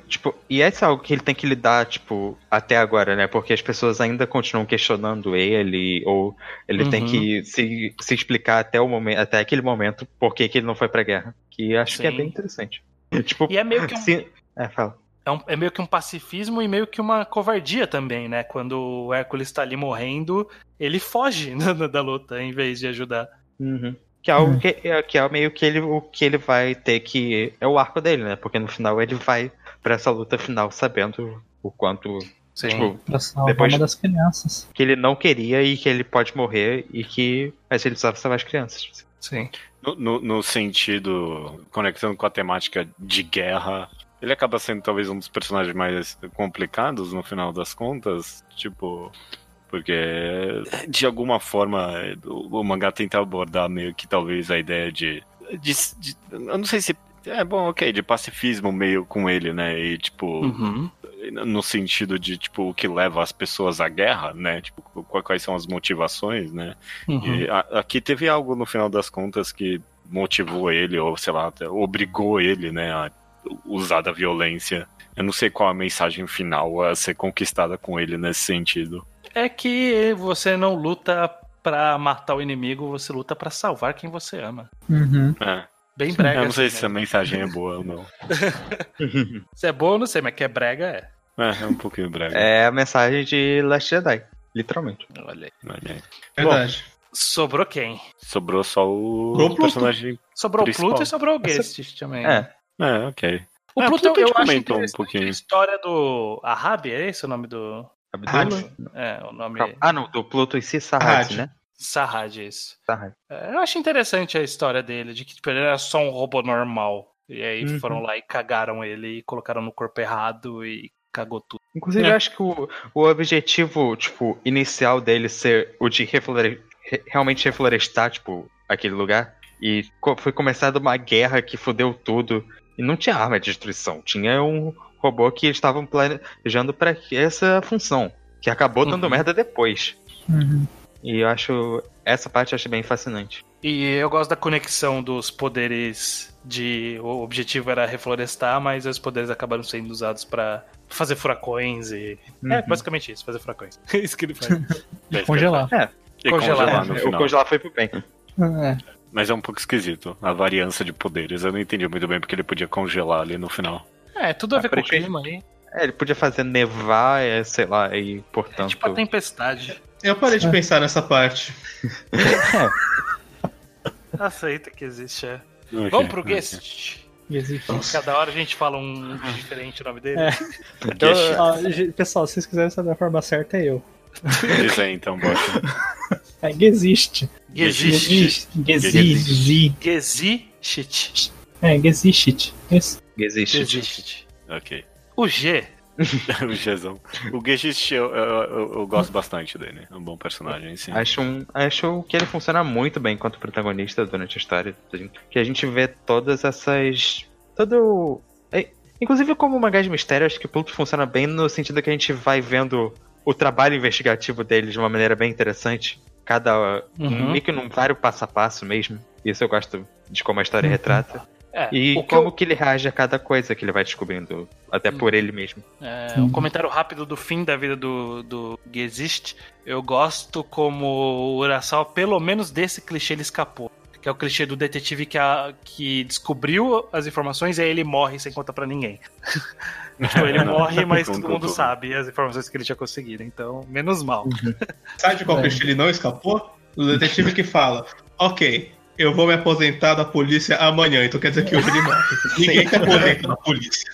Tipo, e esse é algo que ele tem que lidar, tipo, até agora, né? Porque as pessoas ainda continuam questionando ele, ou ele tem Uhum. que se, se explicar até o momento, até aquele momento, por que, que ele não foi pra guerra. Que acho que é Sim. bem interessante. (laughs) Tipo, E é meio que um, se- É, fala. É, um- é meio que um pacifismo e meio que uma covardia também, né? Quando o Hércules tá ali morrendo, ele foge (laughs) da, da luta em vez de ajudar. Uhum. Que é algo Hum. que, é, que é meio que ele, o que ele vai ter que. É o arco dele, né? Porque no final ele vai pra essa luta final sabendo o quanto. Sim. Tipo, Pra salvar Depois- uma das crianças. que ele não queria e que ele pode morrer e que. Mas ele precisava salvar as crianças. Sim. No, no- no sentido, conectando com a temática de guerra, ele acaba sendo talvez um dos personagens mais complicados no final das contas, tipo. Porque, de alguma forma, o, o mangá tenta abordar meio que talvez a ideia de, de, de- Eu não sei se. É bom, ok, de pacifismo meio com ele, né? E, tipo, Uhum. no sentido de, tipo, o que leva as pessoas à guerra, né? Tipo, quais são as motivações, né? Uhum. E a- aqui teve algo no final das contas que motivou ele, ou sei lá, obrigou ele, né, a usar da violência. Eu não sei qual a mensagem final a ser conquistada com ele nesse sentido. É que você não luta pra matar o inimigo, você luta pra salvar quem você ama. Uhum. É. Bem brega. Eu não sei assim, se a né? mensagem é boa ou não. (laughs) Se é bom, eu não sei, mas que é brega, é. É, é um pouquinho breve. É a mensagem de Last Jedi, literalmente. Olha aí. Olha aí. Verdade. Sobrou quem? Sobrou só o Sobrou o Pluto. personagem. Sobrou Principal. o Pluto e sobrou o Guest também. É, É, ok. O É, Pluto, Pluto a eu acho comentou um pouquinho. a história do Ahab, é esse o nome do... Abdullah. É, o nome... Ah, não, do Pluto em si, Sarrad. né? Sarrad, isso. Sarrad. É, eu acho interessante a história dele, de que tipo, ele era só um robô normal. E aí Uhum. foram lá e cagaram ele e colocaram no corpo errado e cagou tudo. Inclusive, É. eu acho que o, o objetivo, tipo, inicial dele ser o de reflore- re- realmente reflorestar, tipo, aquele lugar. E foi começada uma guerra que fodeu tudo. E não tinha arma de destruição. Tinha um robô que eles estavam planejando pra essa função. Que acabou dando Uhum. merda depois. Uhum. E eu acho. Essa parte eu acho bem fascinante. E eu gosto da conexão dos poderes de. O objetivo era reflorestar, mas os poderes acabaram sendo usados pra fazer furacões e. É, Uhum. basicamente isso, fazer furacões. (laughs) isso que ele faz. Congelar. E Congelar. congelar no É, o congelar foi pro bem. É. Mas é um pouco esquisito a variância de poderes. Eu não entendi muito bem porque ele podia congelar ali no final. É, tudo a ver com o clima aí. É, ele podia fazer nevar, é, sei lá, e É portanto. tipo a tempestade. Eu parei de pensar nessa parte. (laughs) Aceita que existe, é. Ok, Vamos pro ok. guest. Existe. Cada hora a gente fala um diferente o nome dele. É. (laughs) Ó, pessoal, se vocês quiserem saber a forma certa, é eu. Diz aí então, Bocha. É, existe. Existe. Existe. Existe. É. Existe. Existe. ok. O G. (laughs) o Gzão. O Gest eu, eu, eu- eu gosto bastante dele. É um bom personagem, sim. Acho, um, acho que ele funciona muito bem enquanto protagonista durante a história. Que a gente vê todas essas. Todo. é, inclusive, como mangá de mistério, acho que o Pluto funciona bem no sentido que a gente vai vendo o trabalho investigativo dele de uma maneira bem interessante. Cada. Uhum. meio que num vário passo a passo mesmo. Isso eu gosto de como a história Uhum. retrata. É, E que como eu- que ele reage a cada coisa que ele vai descobrindo. Até por ele mesmo. É, Uhum. um comentário rápido do fim da vida do, do Existe. Eu gosto como o Urasawa, pelo menos desse clichê, ele escapou. Que é o clichê do detetive que, a- que descobriu as informações e aí ele morre sem contar pra ninguém. (laughs) Tipo, ele morre, mas todo mundo tudo. sabe as informações que ele tinha conseguido. Então, menos mal. (laughs) Sabe de qual É. peixe ele não escapou? O detetive que fala: Ok, eu vou me aposentar da polícia amanhã, então quer dizer que hoje ele morre. (laughs) Ninguém se aposenta da polícia.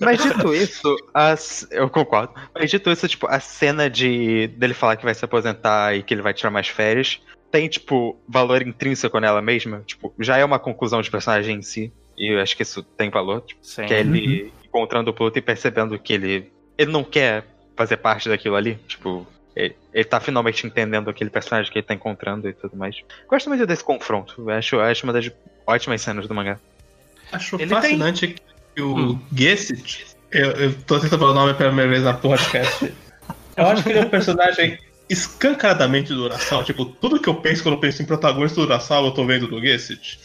Mas dito isso, as... eu concordo. Mas dito isso, tipo, a cena de dele falar que vai se aposentar e que ele vai tirar mais férias tem, tipo, valor intrínseco nela mesma. Tipo, já é uma conclusão de personagem em si. E eu acho que isso tem valor. Tipo, Sim. que é ele encontrando o Pluto e percebendo que ele. Ele não quer fazer parte daquilo ali. Tipo, ele, ele tá finalmente entendendo aquele personagem que ele tá encontrando e tudo mais. Gosto muito desse confronto. Eu acho, eu acho uma das ótimas cenas do mangá. Acho Ele fascinante que o Hum. Gessit, eu, eu tô tentando falar o nome pela primeira vez na podcast. (laughs) Eu acho que ele é um personagem escancaradamente do Urasawa. Tipo, tudo que eu penso quando eu penso em protagonista do Urasawa, eu tô vendo do Gessit.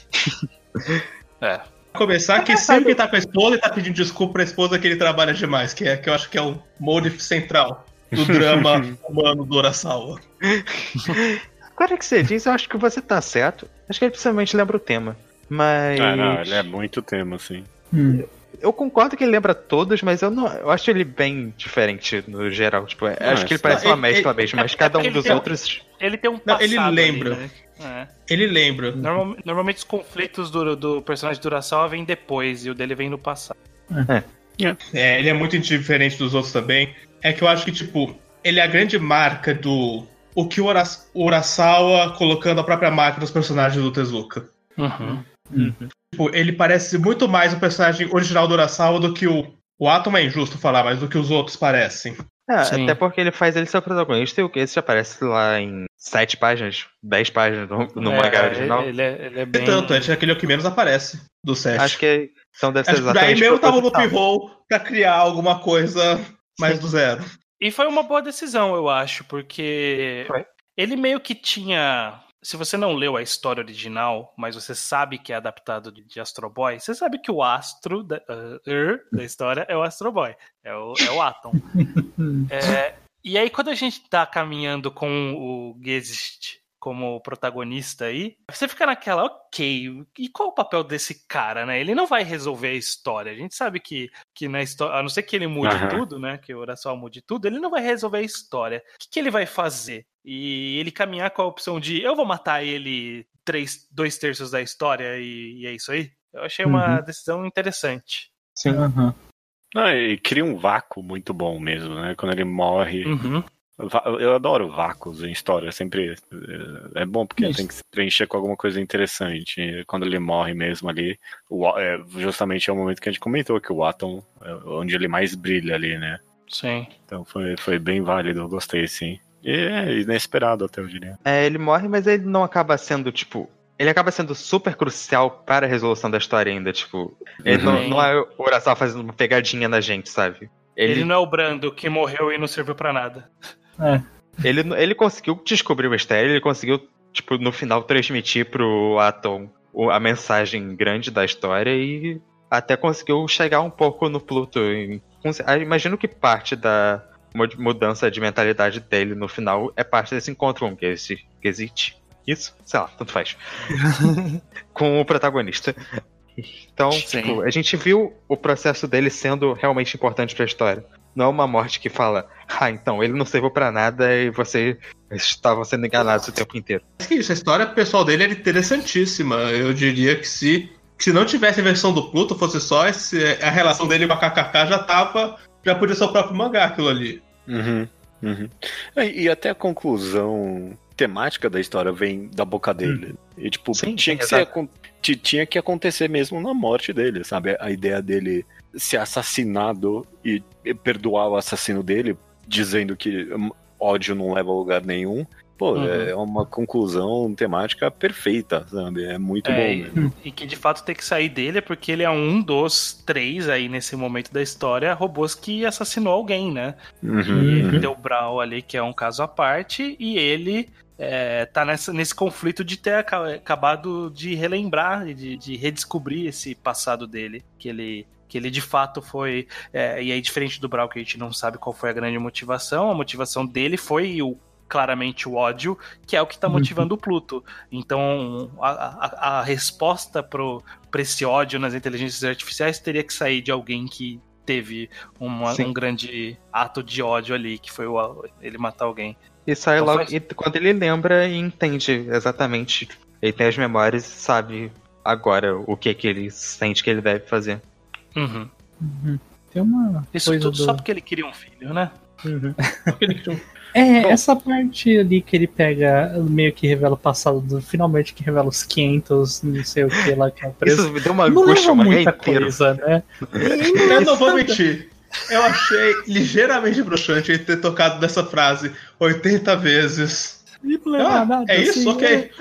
É. Começar que sempre que tá com a esposa, ele tá pedindo desculpa pra esposa que ele trabalha demais, que é que eu acho que é o motive central do drama (laughs) humano do Urasawa. Agora que você diz, eu acho que você tá certo. Acho que ele principalmente lembra o tema. Mas. Ah, não, ele é muito tema, assim. Hum. Eu concordo que ele lembra todos, mas eu não. Eu acho ele bem diferente no geral. Tipo, eu acho que ele isso- parece não, uma ele- mescla ele- mesmo, mas é cada um dos ele tem- outros. Ele tem um Não, passado ele ali, lembra. né? É. Ele lembra. Normal- normalmente os conflitos do, do personagem do Urasawa vêm depois e o dele vem no passado. É, ele é muito diferente dos outros também. É que eu acho que, tipo, ele é a grande marca do. O que o Uras- o Urasawa colocando a própria marca dos personagens do Tezuka. Uhum. Tipo, ele parece muito mais o personagem original do Urasawa do que o. O Atom é injusto falar, mas do que os outros parecem. É, até porque ele faz ele ser o protagonista e o que esse aparece lá em sete páginas, dez páginas no, no É, mangá original. Ele, é, ele é E bem. tanto, é aquele que menos aparece do set. Acho que então deve ser Acho que daí exatamente mesmo tava no. P-Roll pra criar alguma coisa mais do zero. E foi uma boa decisão, eu acho, porque Foi. ele meio que tinha. Se você não leu a história original, mas você sabe que é adaptado de, de Astro Boy, você sabe que o astro da, uh, er, da história é o Astro Boy, é o, é o Atom. (laughs) É, e aí, quando a gente tá caminhando com o Geist como protagonista aí, você fica naquela, ok, e qual o papel desse cara, né? Ele não vai resolver a história. A gente sabe que, que na história, a não ser que ele mude Aham. tudo, né? Que o Urasawa mude tudo, ele não vai resolver a história. O que, que ele vai fazer? E ele caminhar com a opção de eu vou matar ele três, dois terços da história e, e é isso aí? Eu achei uma decisão interessante. Sim. Aham. Não, e cria um vácuo muito bom mesmo, né? Quando ele morre. Uhum. Eu adoro vácuos em história, sempre é é bom porque Isso. tem que se preencher com alguma coisa interessante. Quando ele morre mesmo ali, o é, justamente é o momento que a gente comentou que o Atom é onde ele mais brilha ali, né? Sim. Então foi, foi bem válido, eu gostei sim. E é inesperado até, eu diria. É, ele morre, mas ele não acaba sendo, tipo. Ele acaba sendo super crucial para a resolução da história ainda, tipo. Ele não, Uhum. não é o Urasawa fazendo uma pegadinha na gente, sabe? Ele... Ele, não é o Brando que morreu e não serviu pra nada. Ele, ele conseguiu descobrir o mistério, ele conseguiu, tipo, no final transmitir pro Atom a mensagem grande da história e até conseguiu chegar um pouco no Pluto. ah, Imagino que parte da mu- mudança de mentalidade dele no final é parte desse encontro com esse Gazit. Isso? Sei lá, tanto faz. (laughs) com o protagonista. Então, tipo, a gente viu o processo dele sendo realmente importante pra história. Não é uma morte que fala, (laughs) ah, então, ele não serviu pra nada e vocês estavam sendo enganados o tempo inteiro. Isso, a história pessoal dele era interessantíssima. Eu diria que se, que se não tivesse a versão do Pluto, fosse só esse, a relação dele com a KKK já tava. Já podia ser o próprio mangá aquilo ali. Uhum, uhum. E, e até a conclusão temática da história vem da boca dele. E, tipo, Sim, tinha, que ser, tinha que acontecer mesmo na morte dele, sabe? A ideia dele ser assassinado e e perdoar o assassino dele, dizendo que ódio não leva a lugar nenhum. Pô, Uhum. é uma conclusão temática perfeita, sabe? É muito É, bom e- mesmo. E que de fato tem que sair dele é porque ele é um dos três aí nesse momento da história robôs que assassinou alguém, né? Uhum, E uhum. o Brawl ali, que é um caso à parte, e ele é, tá nessa, nesse conflito de ter aca- acabado de relembrar, e de, de redescobrir esse passado dele, que ele. Que ele de fato foi. é, e aí, diferente do Brawl, que a gente não sabe qual foi a grande motivação, a motivação dele foi o, claramente o ódio, que é o que tá Uhum. motivando o Pluto. Então, a, a, a resposta pro, pra esse ódio nas inteligências artificiais teria que sair de alguém que teve uma- um grande ato de ódio ali, que foi o, ele matar alguém. E sai Então logo. faz- E quando ele lembra e entende exatamente. Ele tem as memórias e sabe agora o que, que ele sente que ele deve fazer. Uhum. Uhum. Tem uma Isso coisa tudo do... só porque ele queria um filho, né? Uhum. Um- É, Bom. essa parte ali que ele pega, meio que revela o passado, do, finalmente que revela os 500, não sei o que lá que é o preço. Isso me deu uma não angústia leva o mangá muita coisa, né? Eu não vou mentir. Eu achei ligeiramente broxante ele ter tocado dessa frase 80 vezes. Não Ah, nada, é isso? assim, ok.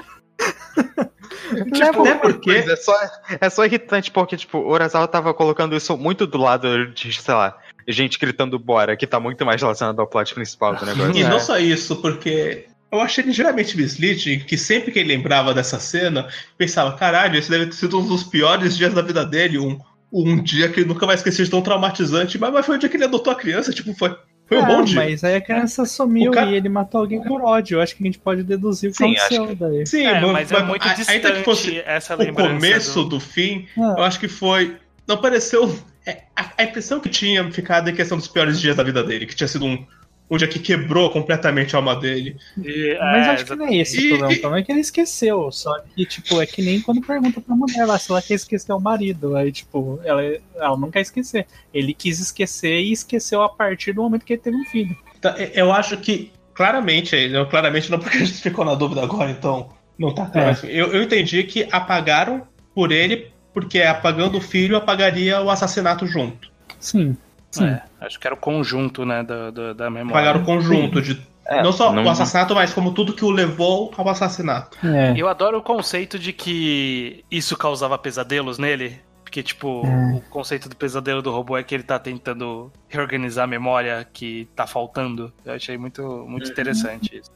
(laughs) Tipo, até porque- é só, é só irritante porque, tipo, o Urasawa tava colocando isso muito do lado de, sei lá, gente gritando bora, que tá muito mais relacionado ao plot principal do negócio. E É. não só isso, porque eu achei ligeiramente misleading que sempre que ele lembrava dessa cena, pensava, caralho, esse deve ter sido um dos piores dias da vida dele, um, um dia que ele nunca vai esquecer de tão traumatizante, mas, mas foi o dia que ele adotou a criança, tipo, foi, foi um Ah, bom dia. Mas aí a criança sumiu O ca- e ele matou alguém por ódio. Eu acho que a gente pode deduzir o que Sim, aconteceu daí. Sim, É, mas é muito a- distante ainda que fosse essa o lembrança. começo do- do fim, Ah, eu acho que foi. Não pareceu. é, A, a impressão que tinha ficado em questão dos piores dias da vida dele, que tinha sido um, um dia que quebrou completamente a alma dele. E, Mas é, acho que não é esse E- o problema. e- O problema é que ele esqueceu. Só que, tipo, é que nem quando pergunta pra mulher lá se ela quer esquecer o marido. Aí, tipo, ela, ela não quer esquecer. Ele quis esquecer e esqueceu a partir do momento que ele teve um filho. Então, e- eu acho que, claramente, não, claramente não (laughs) porque a gente ficou na dúvida agora, então não tá claro. É. assim. Eu, eu entendi que apagaram por ele, porque apagando o filho apagaria o assassinato junto. Sim. Sim. É, acho que era o conjunto, né, da, da, da memória. Pagar o conjunto de. É, não só não- o assassinato, mas como tudo que o levou ao assassinato. É. Eu adoro o conceito de que isso causava pesadelos nele. Porque, tipo, É. o conceito do pesadelo do robô é que ele tá tentando reorganizar a memória que tá faltando. Eu achei muito, muito interessante isso.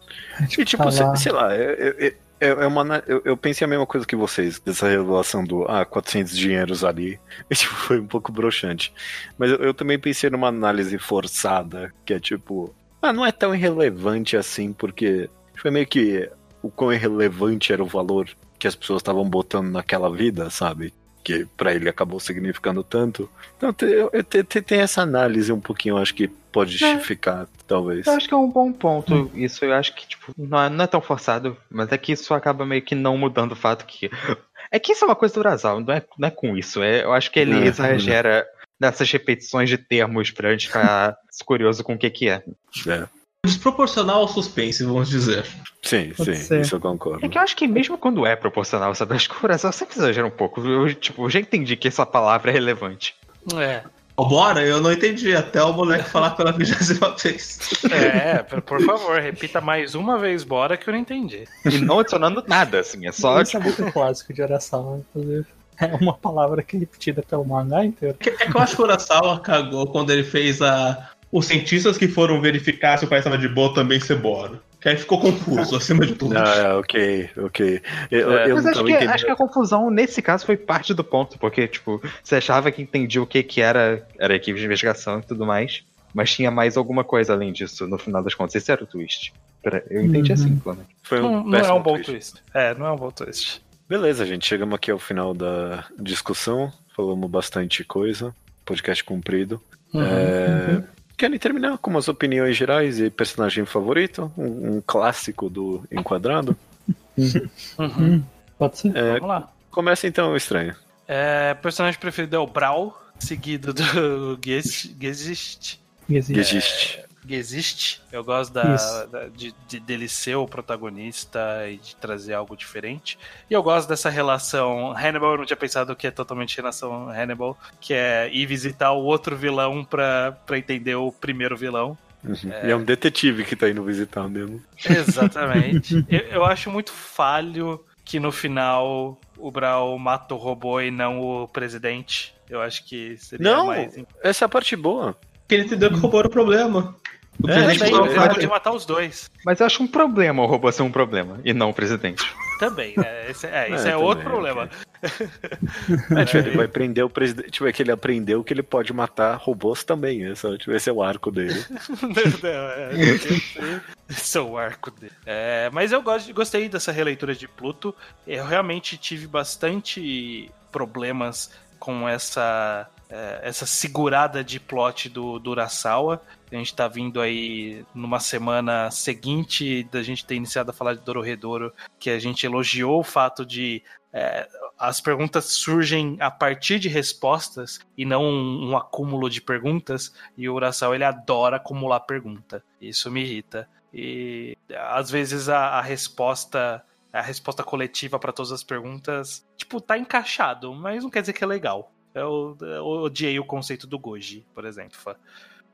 E tipo, Tá sei, lá. sei lá, é, é, é, é uma, eu, eu pensei a mesma coisa que vocês, dessa revelação do, ah, 400 dinheiros ali. (laughs) Tipo, foi um pouco broxante. Mas eu, eu também pensei numa análise forçada, que é tipo, ah, não é tão irrelevante assim, porque foi meio que o quão irrelevante era o valor que as pessoas estavam botando naquela vida, sabe? Que pra ele acabou significando tanto. Então te- eu, eu te- te- tem essa análise um pouquinho, acho que pode justificar, talvez. Eu acho que é um bom ponto. Isso eu acho que, tipo, não é, não é tão forçado, mas é que isso acaba meio que não mudando o fato que. É que isso é uma coisa do Urasal, não é, não é com isso. É, eu acho que ele É, exagera nessas repetições de termos pra gente ficar curioso com o que, que é. É. Desproporcional ao suspense, vamos dizer. Sim, Pode sim, ser. isso eu concordo. É que eu acho que mesmo quando é proporcional, sabe? Acho que o Urasal sempre exagera um pouco. Eu, tipo, eu já entendi que essa palavra é relevante. É, Bora, eu não entendi até o moleque falar pela vigésima (laughs) vez. é, por favor, repita mais uma vez, bora, que eu não entendi. E não adicionando nada, assim. É só. Isso é muito clássico de Arasawa, inclusive. É uma palavra que é repetida pelo mangá inteiro. É que eu acho que o Urasawa cagou quando ele fez a. Os cientistas que foram verificar se o país estava de boa também ser Bora. Que aí ficou confuso, (laughs) acima de tudo. Ah, é, ok, ok. Eu, É. eu Mas não acho que, acho que a confusão nesse caso foi parte do ponto, porque, tipo, você achava que entendia o que, que era, era a equipe de investigação e tudo mais, mas tinha mais alguma coisa além disso, no final das contas. Esse era o twist. Eu entendi Uhum. assim, pelo menos. Foi Não, um não é péssimo um bom twist. twist. É, não é um bom twist. Beleza, gente. Chegamos aqui ao final da discussão. Falamos bastante coisa. Podcast cumprido. Uhum. É, Querem terminar com umas opiniões gerais e personagem favorito? Um, um clássico do Enquadrado? Uhum. Hum, (laughs) pode ser? É, Vamos lá. começa então, estranho. É, personagem preferido é o Brawl, seguido do (laughs) Ges- Gesist. Existe. Existe. Eu gosto da, da- de, de- dele ser o protagonista e de trazer algo diferente. E eu gosto dessa relação Hannibal. Eu não tinha pensado que é totalmente relação Hannibal, que é ir visitar o outro vilão pra, pra entender o primeiro vilão. Uhum. E é um detetive que tá indo visitar mesmo. Exatamente. (laughs) eu, eu acho muito falho que no final o Brawl mata o robô e não o presidente. Eu acho que seria Não! mais. Essa é a parte boa. Porque ele entendeu que o robô era o problema. O É, Mas presidente daí falou, ele "Ah, pode matar os dois. Mas eu acho um problema o robô ser um problema, e não o presidente. Também, né? Esse, é, esse É, é, (laughs) outro também, problema. É, tipo, ele vai prender o presidente. Tipo, é que ele aprendeu que ele pode matar robôs também. Esse, é- tipo, esse é o arco dele. Não, (laughs) é, esse- é o arco dele. É, mas eu gosto, gostei dessa releitura de Pluto. Eu realmente tive bastante problemas com essa, é, essa segurada de plot do, do Urasawa. A gente tá vindo aí numa semana seguinte da gente ter iniciado a falar de Dororedoro, que a gente elogiou o fato de é, as perguntas surgem a partir de respostas e não um, um acúmulo de perguntas. E o Urasawa ele adora acumular pergunta. Isso me irrita. E às vezes a, a resposta a resposta coletiva para todas as perguntas, tipo, tá encaixado, mas não quer dizer que é legal. Eu, eu odiei o conceito do Goji, por exemplo.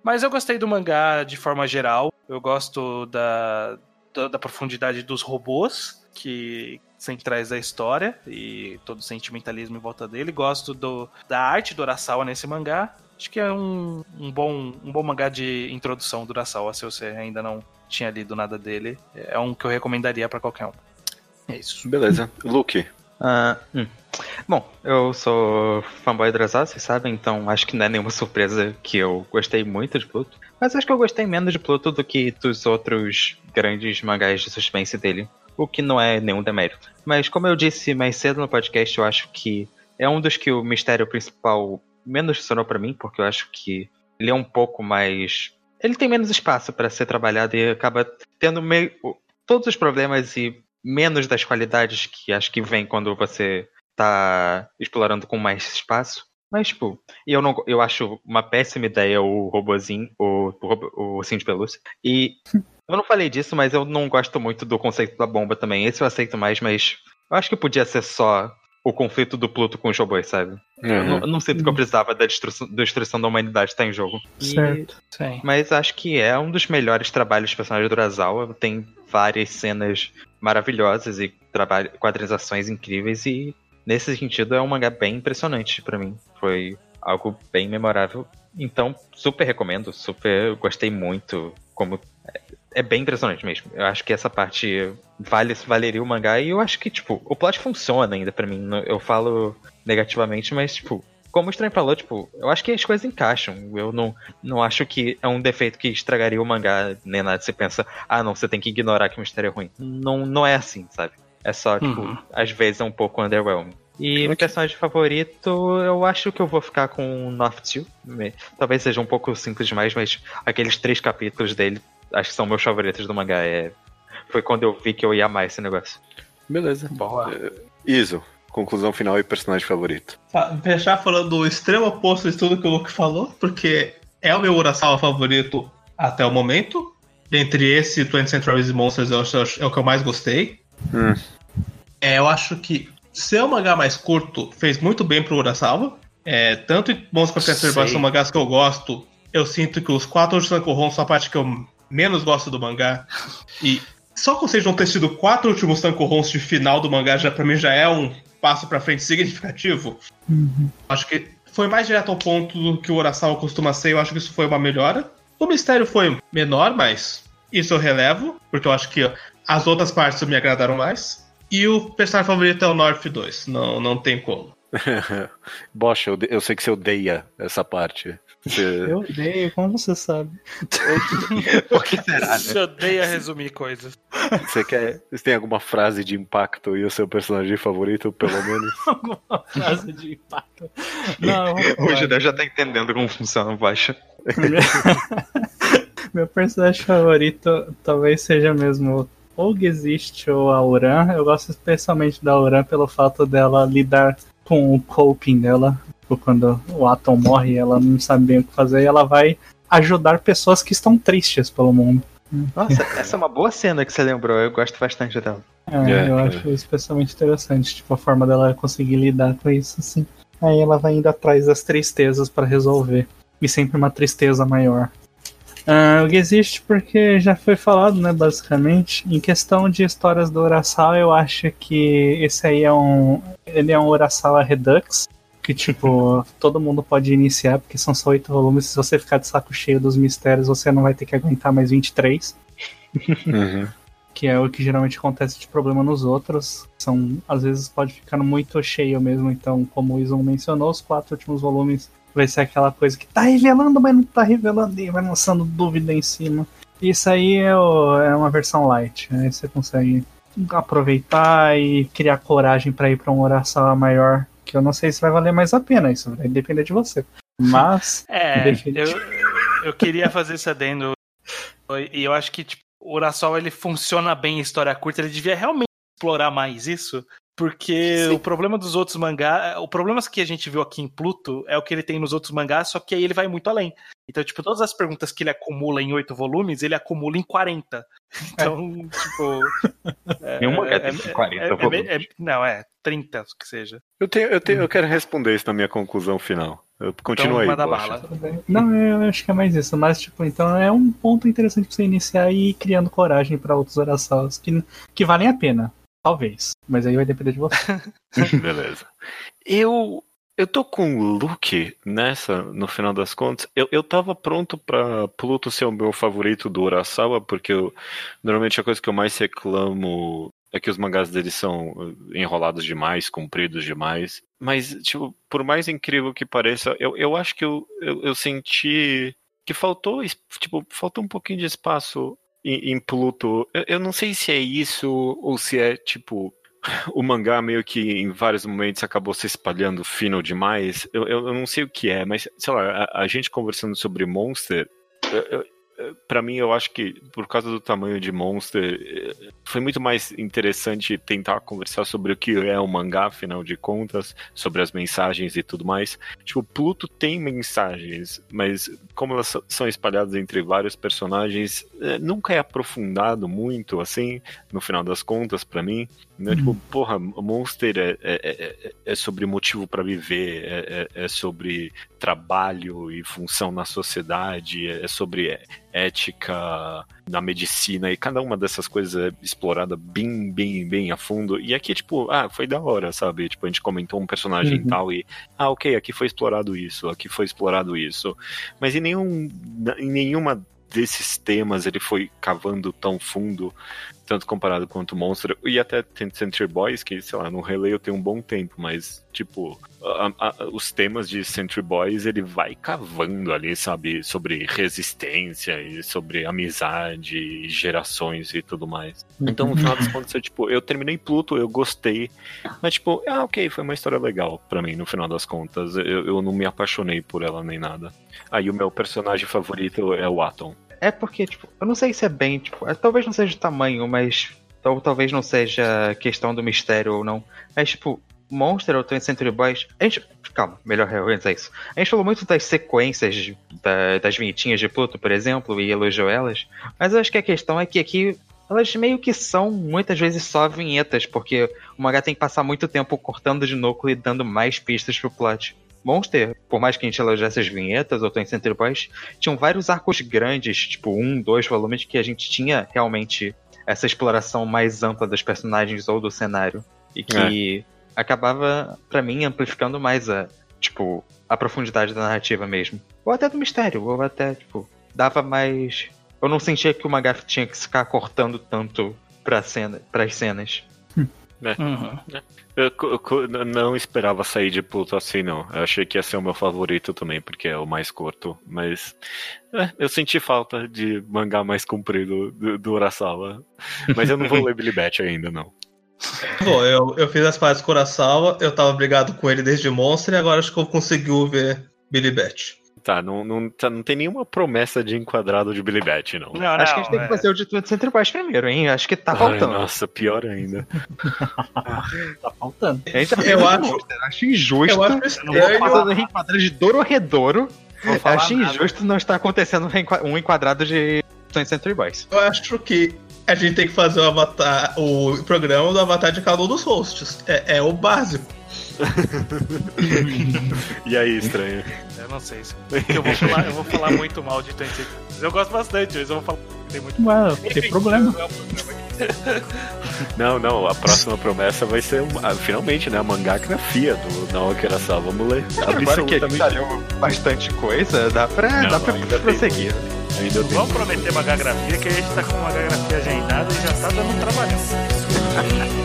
Mas eu gostei do mangá de forma geral. Eu gosto da, da, da profundidade dos robôs, que centrais da história e todo o sentimentalismo em volta dele. Gosto do, da arte do Urasawa nesse mangá. Acho que é um, um, bom, um bom mangá de introdução do Urasawa, se você ainda não tinha lido nada dele. É um que eu recomendaria para qualquer um. É isso. Beleza. Luke. Ah, hum. Bom, eu sou fanboy Urasawa, vocês sabem, então acho que não é nenhuma (laughs) surpresa que eu gostei muito de Pluto. Mas acho que eu gostei menos de Pluto do que dos outros grandes mangás de suspense dele. O que não é nenhum demérito. Mas como eu disse mais cedo no podcast, eu acho que é um dos que o mistério principal menos funcionou pra mim, porque eu acho que ele é um pouco mais. Ele tem menos espaço para ser trabalhado e acaba tendo meio. todos os problemas e menos das qualidades que acho que vem quando você tá explorando com mais espaço. Mas, tipo, eu, não, eu acho uma péssima ideia o robozinho, o, o, o ursinho de pelúcia. E (laughs) eu não falei disso, mas eu não gosto muito do conceito da bomba também. Esse eu aceito mais, mas eu acho que podia ser só o conflito do Pluto com os robôs, sabe? Eu não, não sinto que eu precisava da destruição, destruição da humanidade estar em jogo. E- Certo. Sim. Mas acho que é um dos melhores trabalhos de personagem do Urasawa. Tem várias cenas maravilhosas e trabalho, quadrinizações incríveis. E nesse sentido é um mangá bem impressionante pra mim. Foi algo bem memorável. Então, super recomendo, super gostei muito. Como é, é bem impressionante mesmo. Eu acho que essa parte vale, valeria o mangá. E eu acho que, tipo, o plot funciona ainda pra mim. Eu falo negativamente, mas, tipo, como o Estranho falou, tipo, eu acho que as coisas encaixam. Eu não, não acho que é um defeito que estragaria o mangá, nem nada. Você pensa, ah, não, você tem que ignorar que o mistério é ruim. Não, não é assim, sabe? É só, tipo, Uhum. às vezes é um pouco underwhelming. E meu personagem favorito, eu acho que eu vou ficar com o North Talvez seja um pouco simples demais, mas aqueles três capítulos dele, acho que são meus favoritos do mangá. É... Foi quando eu vi que eu ia amar esse negócio. Beleza. Boa. Iso, conclusão final e personagem favorito. Tá, fechar falando do extremo oposto de tudo que o Luke falou, porque é o meu Urasawa favorito até o momento. Entre esse e 20 Centuries Monsters, eu acho, é o que eu mais gostei. Hum. É, eu acho que ser um mangá mais curto fez muito bem pro Urasawa. É, tanto em Monsters quanto Century são mangás que eu gosto. Eu sinto que os quatro de Sankohon são a parte que eu menos gosto do mangá. E só que vocês não ter sido quatro últimos Sankohons de final do mangá, já, pra mim já é um passo pra frente (laughs) significativo. Acho que foi mais direto ao ponto do que o Urasawa costuma ser. Eu acho que isso foi uma melhora. O mistério foi menor, mas isso eu relevo, porque eu acho que as outras partes me agradaram mais. E o personagem favorito é o North 2. Não, não tem como. (laughs) Bocha, eu, eu sei que você odeia essa parte. Você- Eu odeio, como você sabe. (laughs) Por que será, Você odeia resumir coisas. Você quer. Você tem alguma frase de impacto e o seu personagem favorito, pelo menos? (laughs) Alguma frase de impacto. Não, O. Judeu já tá entendendo como funciona o baixo. (laughs) Meu personagem favorito talvez seja mesmo ou Existe ou a Uran. Eu gosto especialmente da Uran pelo fato dela lidar com o coping dela. Tipo, Quando o Atom morre, ela não sabe bem o que fazer e ela vai ajudar pessoas que estão tristes pelo mundo. Nossa, essa é uma boa cena que você lembrou. Eu gosto bastante dela. É, É, eu é. acho especialmente interessante, tipo, a forma dela conseguir lidar com isso, assim. Aí ela vai indo atrás das tristezas pra resolver. E sempre uma tristeza maior. Ah, o que existe porque já foi falado, né, basicamente. Em questão de histórias do Urasawa, eu acho que esse aí é um. Ele é um Urasawa Redux. Que, tipo, todo mundo pode iniciar, porque são só oito volumes. Se você ficar de saco cheio dos mistérios, você não vai ter que aguentar mais 23 Uhum. (laughs) que é o que geralmente acontece de problema nos outros. São, às vezes pode ficar muito cheio mesmo, então, como o Izon mencionou, os quatro últimos volumes vai ser aquela coisa que tá revelando, mas não tá revelando e vai lançando dúvida em cima. Isso aí é, o- é uma versão light, aí você consegue aproveitar e criar coragem pra ir pra um oração maior, que eu não sei se vai valer mais a pena, isso vai depender de você. Mas, (laughs) É, eu, eu queria fazer esse adendo. E eu acho que tipo, o Urasawa ele funciona bem em história curta. Ele devia realmente explorar mais isso. Porque o problema dos outros mangás. O problema que a gente viu aqui em Pluto é o que ele tem nos outros mangás, só que aí ele vai muito além. Então, tipo, todas as perguntas que ele acumula em oito volumes, ele acumula em 40. (laughs) Então, tipo. (laughs) É, Nenhum mangá é- tem é- 40 é- é- volumes. é- Não, é 30, que seja. Eu, tenho, eu, tenho, eu quero responder isso na minha conclusão final. Eu continuo aí. bala. Não, eu acho que é mais isso. Mas, tipo, então é um ponto interessante pra você iniciar e ir criando coragem pra outros Arasawas que, que valem a pena. Talvez. Mas aí vai depender de você. (laughs) Beleza. Eu. Eu tô com o Luke nessa, no final das contas. Eu, eu tava pronto pra Pluto ser o meu favorito do Urasawa, porque eu, normalmente a coisa que eu mais reclamo é que os mangás dele são uh, enrolados demais, compridos demais. Mas, tipo, por mais incrível que pareça, eu, eu acho que eu, eu, eu senti que faltou, tipo, faltou um pouquinho de espaço em, em Pluto. Eu, eu não sei se é isso ou se é, tipo, (laughs) o mangá meio que em vários momentos acabou se espalhando fino demais. Eu, eu, eu não sei o que é, mas sei lá, a, a gente conversando sobre Monster, eu, para mim, eu acho que por causa do tamanho de Monster, eh, foi muito mais interessante tentar conversar sobre o que é o mangá, afinal de contas, sobre as mensagens e tudo mais. Tipo, Pluto tem mensagens, mas como elas são espalhadas entre vários personagens, eh, nunca é aprofundado muito, assim, no final das contas, para mim. Né? Uhum. Tipo, porra, Monster é, é, é, é sobre motivo para viver, é, é, é, sobre trabalho e função na sociedade, é sobre ética na medicina, e cada uma dessas coisas é explorada bem, bem, bem a fundo. E aqui, tipo, ah, foi da hora, sabe? Tipo, a gente comentou um personagem uhum. tal e, ah, ok, aqui foi explorado isso, aqui foi explorado isso. Mas em, nenhum, em nenhuma desses temas ele foi cavando tão fundo tanto comparado quanto Monster, e até Century Boys, que, sei lá, no releio tem um bom tempo, mas, tipo, a, a, os temas de Century Boys, ele vai cavando ali, sabe, sobre resistência e sobre amizade, e gerações e tudo mais. Então, no final das contas, eu, tipo, eu terminei Pluto, eu gostei, mas, tipo, ah, ok, foi uma história legal para mim, no final das contas. Eu, eu não me apaixonei por ela nem nada. Aí o meu personagem favorito é o Atom. É porque, tipo, eu não sei se é bem, tipo, é, talvez não seja o tamanho, mas. Talvez não seja questão do mistério ou não. Mas, tipo, Monster ou 20 Century Boys. A gente. Calma, melhor reorganizar isso. A gente falou muito das sequências da, das vinhetinhas de Pluto, por exemplo, e elogiou elas. Mas eu acho que a questão é que aqui elas meio que são muitas vezes só vinhetas, porque o mangá tem que passar muito tempo cortando de núcleo e dando mais pistas pro plot. Monster, por mais que a gente elogiasse as vinhetas ou Twin Center Boys, tinham vários arcos grandes, tipo um, dois volumes, que a gente tinha realmente essa exploração mais ampla dos personagens ou do cenário. E que é. acabava, para mim, amplificando mais a, tipo, a profundidade da narrativa mesmo. Ou até do mistério, ou até, tipo, dava mais. Eu não sentia que o mangá tinha que ficar cortando tanto pra cena, pras cenas. É. Uhum. É. Eu, eu, não esperava sair de Pluto assim, não. Eu achei que ia ser o meu favorito também, porque é o mais curto. Mas é, eu senti falta de mangá mais comprido do, do Urasawa. Mas eu não vou ler Billy Bat ainda, não. (laughs) Bom, eu, eu fiz as partes com o Urasawa, eu tava brigado com ele desde Monster e agora acho que eu consegui ver Billy Bat. Tá, não, não, tá, não tem nenhuma promessa de enquadrado de Billy Bat, não. não Acho que a gente tem que é. fazer o de Center Baixo primeiro, hein? Acho que tá faltando. Ai, nossa, pior ainda. (laughs) tá faltando. Gente tá eu acho, acho injusto. Eu acho estranho. Fazendo reenquadrado de Dororedouro. Acho injusto não estar acontecendo um enquadrado de Century Boys. Eu acho que a gente tem que fazer o, avatar, o programa do avatar de cada um dos hosts. É, é o básico. (laughs) e aí, estranho? Eu não sei. Eu vou falar, eu vou falar (laughs) muito mal de Tensei. Eu gosto bastante, mas eu vou falar tem muito Não, tem problema. (laughs) Não, não, a próxima promessa vai ser ah, finalmente, né? A mangagrafia do Naoki Urasawa. Vamos ler. Agora que ele saiu bastante coisa, dá pra, não, dá pra prosseguir. Ainda Vamos prometer mangagrafia que a gente tá com uma mangagrafia agendada e já tá dando um trabalhão. (laughs)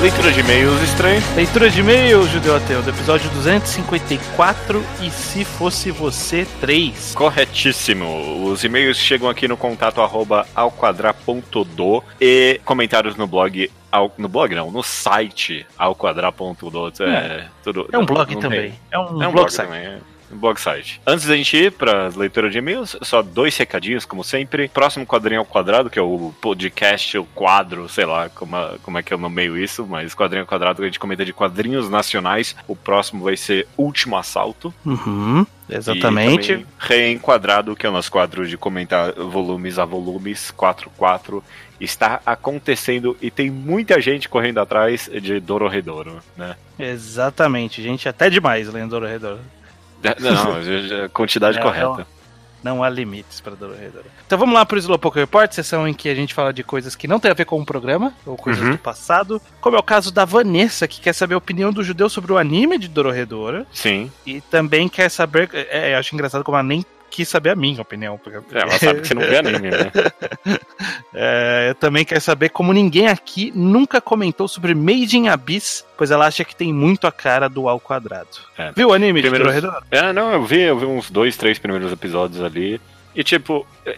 Leitura de e-mails estranho. Leitura de e-mails, Judeu Ateu, do episódio 254 e se fosse você 3. Corretíssimo. Os e-mails chegam aqui no contato arroba alquadra.do e comentários no blog ao, no blog não, no site alquadra.do. É, é, tudo, é um blog também. É um, é um blog, blog também. É blog site. Antes da gente ir para leitura de e-mails, só dois recadinhos, como sempre. Próximo quadrinho ao quadrado, que é o podcast, o quadro, sei lá como, como é que eu nomeio isso, mas quadrinho ao quadrado que a gente comenta de quadrinhos nacionais. O próximo vai ser Último Assalto. Uhum. Exatamente. Reenquadrado, que é o nosso quadro de comentar volumes a volumes, 4-4 está acontecendo e tem muita gente correndo atrás de Dororedoro, né? Exatamente, gente até demais lendo Dororedoro. Não, a (laughs) quantidade correta. Não, há limites para Dororedoro. Então vamos lá para o Slowpoke Report, sessão em que a gente fala de coisas que não tem a ver com o programa, ou coisas uhum. do passado, como é o caso da Vanessa, que quer saber a opinião do judeu sobre o anime de Dororedoro. Sim. E também quer saber, é, eu acho engraçado como ela nem quis saber a minha opinião. Porque... É, ela sabe que você não vê anime, né? (laughs) É, eu também quero saber como ninguém aqui nunca comentou sobre Made in Abyss, pois ela acha que tem muito a cara do ao quadrado. É. Viu o anime de Primeiro- Dororedoro? É, não, eu vi, eu vi uns dois, três primeiros episódios ali. E tipo, é,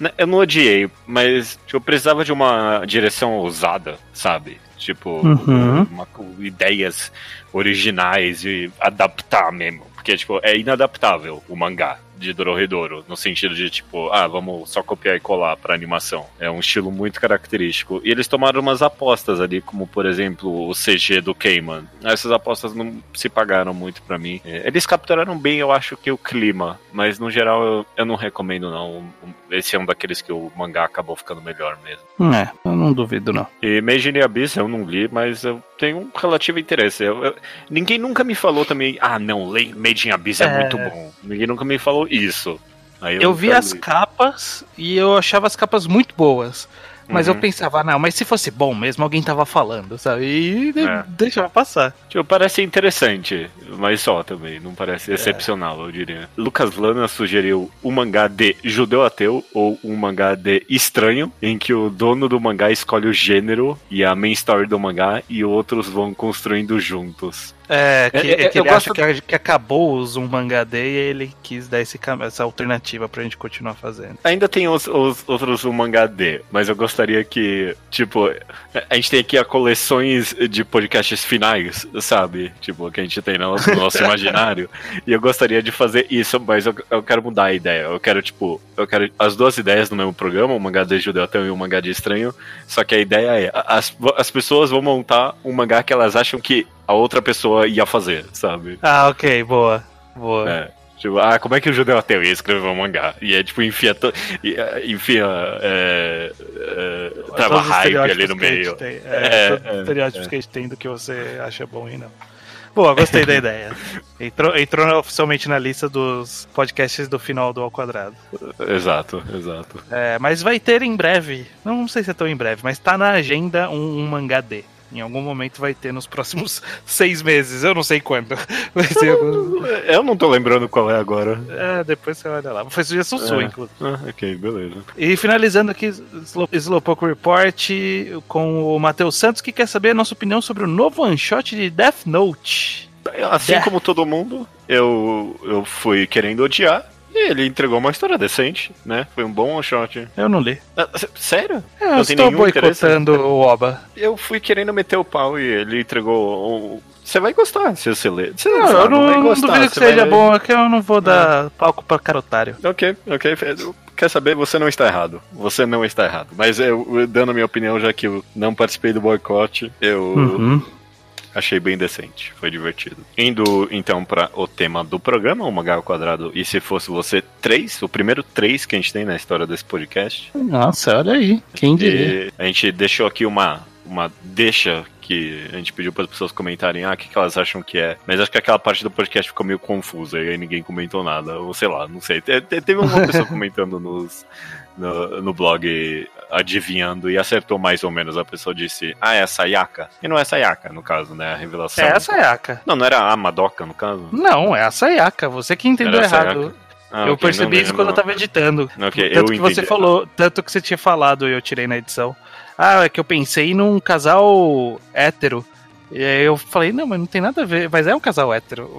né, eu não odiei, mas tipo, eu precisava de uma direção ousada, sabe? Tipo, Uhum. uma- com ideias originais e adaptar mesmo. Porque, tipo, é inadaptável o mangá de Dororedoro, no sentido de, tipo, ah, vamos só copiar e colar pra animação. É um estilo muito característico. E eles tomaram umas apostas ali, como, por exemplo, o CG do Cayman. Essas apostas não se pagaram muito pra mim. É, Eles capturaram bem, eu acho que o clima, mas no geral eu, eu não recomendo, não. Esse é um daqueles que o mangá acabou ficando melhor mesmo. É, eu não duvido não. E Made in Abyss eu não li, mas eu tenho um relativo interesse. Eu- eu- ninguém nunca me falou também, ah, não, Made in Abyss é, É. muito bom. Ninguém nunca me falou isso. Aí Eu vi nunca as capas e eu achava as capas muito boas. Mas Uhum. eu pensava, não, mas se fosse bom mesmo, alguém tava falando, sabe? E É. deixava passar. Tipo, parece interessante, mas só também, não É. parece excepcional, eu diria. Lucas Lana sugeriu um mangá de judeu ateu ou um mangá de estranho, em que o dono do mangá escolhe o gênero e a main story do mangá e outros vão construindo juntos. É, que, É, é, que eu ele acha que, que acabou os um mangá day e ele quis dar esse, essa alternativa pra gente continuar fazendo. Ainda tem os, os outros um mangá D, mas eu gostaria que, tipo, a gente tem aqui a coleções de podcasts finais, sabe? Tipo, que a gente tem no nosso, no nosso (laughs) imaginário. E eu gostaria de fazer isso, mas eu, eu quero mudar a ideia. Eu quero, tipo, eu quero as duas ideias no mesmo programa, um mangá de judeu ateu e um mangá de estranho. Só que a ideia é, as, as pessoas vão montar um mangá que elas acham que a outra pessoa ia fazer, sabe? Ah, ok, boa. Boa. É. Tipo, ah, como é que o judeu ateu ia escrever um mangá? E é tipo, enfia, to- eh, enfia é, é, trava hype ali no meio. tem. É, É, é, estereótipos que a gente tem do que você acha bom e não. Boa, gostei da ideia. (laughs) Entrou, entrou oficialmente na lista dos podcasts do final do Ao Quadrado. Exato, exato. É, mas vai ter em breve, não, não sei se é tão em breve, mas tá na agenda um, um mangá D. Em algum momento vai ter nos próximos (laughs) seis meses, eu não sei quando. (laughs) Algum- Eu não tô lembrando qual é agora. É, depois você olha lá. Foi sugestão sua, É. inclusive. Ah, ok, beleza. E finalizando aqui, Slo- Slowpoke Report com o Matheus Santos, que quer saber a nossa opinião sobre o novo one shot de Death Note. Assim É. como todo mundo, eu, eu fui querendo odiar. Ele entregou uma história decente, né? Foi um bom one shot. Eu não li. Ah, sério? Eu Não estou boicotando o Oba. Eu fui querendo meter o pau e ele entregou. um- Você vai gostar se você ler. Você Não, sabe, eu não, não gostar, duvido que vai seja bom, é que eu não vou dar palco pra carotário. Ok, ok. Quer saber? Você não está errado. Você não está errado. Mas eu, eu, dando a minha opinião, já que eu não participei do boicote, eu Uhum. Achei bem decente. Foi divertido. Indo então para o tema do programa, o Mangá ao Quadrado. E se fosse você, três, o primeiro três que a gente tem na história desse podcast. Nossa, olha aí. Quem diria? E a gente deixou aqui uma, uma deixa que a gente pediu para as pessoas comentarem ah, o que, que elas acham que é. Mas acho que aquela parte do podcast ficou meio confusa e aí ninguém comentou nada. Ou sei lá, não sei. Te- te- Teve uma pessoa (laughs) comentando nos, no, no blog adivinhando e acertou mais ou menos. A pessoa disse, ah, é a Sayaka. E não é a Sayaka, no caso, né? A revelação. É a Sayaka. Não, não era a Madoka, no caso? Não, é a Sayaka. Você que entendeu Era errado. Ah, eu ok, percebi não isso lembro. quando eu tava editando. Ok, tanto que você entendi. falou, tanto que você tinha falado e eu tirei na edição. Ah, é que eu pensei num casal hétero. E aí eu falei, não, mas não tem nada a ver. Mas é um casal hétero.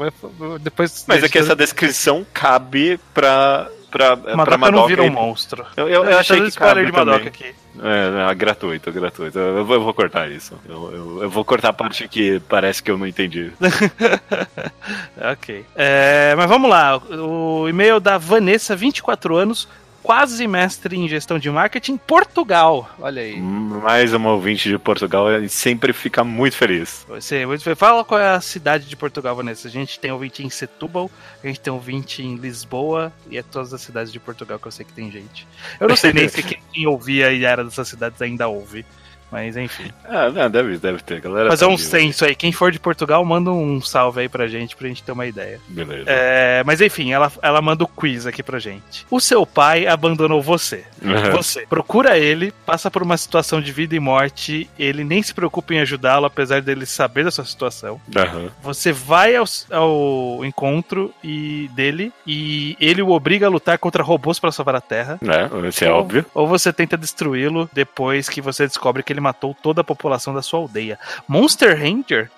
Depois. Mas é que essa descrição cabe pra. Pra, pra Madoka, Madoka não vira um monstro. Eu, eu, eu achei que spoiler de Madoka também. aqui. É, é, gratuito, gratuito. Eu, eu vou, eu vou cortar isso. Eu, eu, eu vou cortar a parte que parece que eu não entendi. (laughs) ok. É, mas vamos lá. O e-mail da Vanessa, 24 anos, quase mestre em gestão de marketing, Portugal. Olha aí. Mais uma ouvinte de Portugal ele sempre fica muito feliz. Você, você fala qual é a cidade de Portugal, Vanessa. A gente tem ouvinte em Setúbal, a gente tem ouvinte em Lisboa e é todas as cidades de Portugal que eu sei que tem gente. Eu não sei nem (laughs) se quem ouvia e era dessas cidades ainda ouve. Mas enfim. Ah, não, deve, deve ter, galera. Fazer tá um censo aí. Quem for de Portugal, manda um salve aí pra gente, pra gente ter uma ideia. Beleza. É, mas enfim, ela, ela manda o quiz aqui pra gente. O seu pai abandonou você. Uhum. Você procura ele, passa por uma situação de vida e morte, ele nem se preocupa em ajudá-lo, apesar dele saber da sua situação. Uhum. Você vai ao, ao encontro e dele e ele o obriga a lutar contra robôs para salvar a Terra. É, isso é ou, óbvio. Ou você tenta destruí-lo depois que você descobre que ele matou toda a população da sua aldeia. Monster Ranger?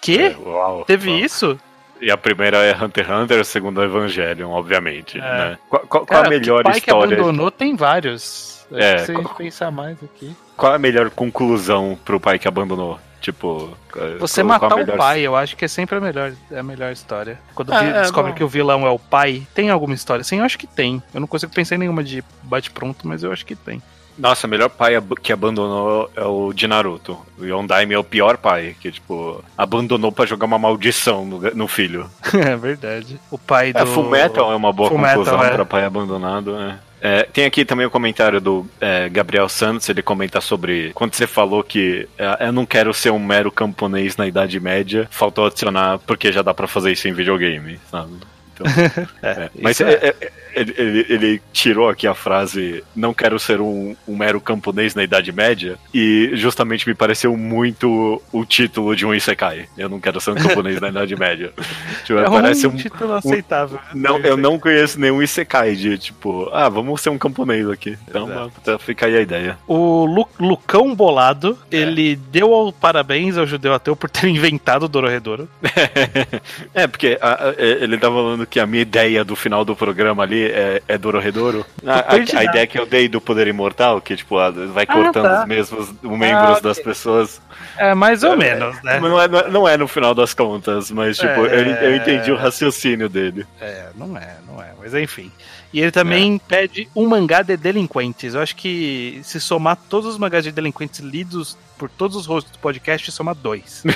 Que? É, uau, Teve uau. isso? E a primeira é Hunter x Hunter, a segunda é Evangelion, obviamente. É. Né? Qual, qual- qual Cara, a melhor pai história? que abandonou tem vários. Acho É, que gente qual- pensar mais aqui. Qual a melhor conclusão pro pai que abandonou? Tipo, Você qual a matar melhor- o pai, eu acho que é sempre a melhor, é a melhor história. Quando Ah, é, descobre bom. que o vilão é o pai, tem alguma história? Sim, eu acho que tem. Eu não consigo pensar em nenhuma de bate-pronto, mas eu acho que tem. Nossa, o melhor pai que abandonou é o de Naruto. O Yondaime é o pior pai, que, tipo, abandonou pra jogar uma maldição no, no filho. (laughs) é verdade. O pai do. É, Fullmetal é uma boa Fullmetal, conclusão é. pra pai abandonado, né? É, tem aqui também o comentário do é, Gabriel Santos, ele comenta sobre quando você falou que é, eu não quero ser um mero camponês na Idade Média, faltou adicionar porque já dá pra fazer isso em videogame, sabe? Então, (laughs) é. Mas é- é- é- ele, ele- ele tirou aqui a frase não quero ser um, um mero camponês na Idade Média e justamente me pareceu muito o título de um Isekai. Eu não quero ser um camponês na Idade Média. (laughs) Tipo, É parece um um, título aceitável. não, eu não conheço nenhum Isekai de tipo, ah, vamos ser um camponês aqui. Então Exato. tá, fica aí a ideia. O Lu- Lucão Bolado, ele deu parabéns ao judeu ateu por ter (laughs) inventado o Dororedoro. (laughs) é, porque a- a- ele tá falando que a minha ideia do final do programa ali é, é Dororedoro. A, a, a ideia que eu dei do poder imortal, que tipo, ah, vai Ah, cortando tá. os mesmos membros ok. das pessoas. É, mais ou É, menos, né? Não, é, não é- não é no final das contas, mas tipo, É. eu, eu entendi o raciocínio dele. É, não é, não é, mas enfim. E ele também pede um mangá de delinquentes. Eu acho que se somar todos os mangás de delinquentes lidos por todos os rostos do podcast, soma dois. (laughs)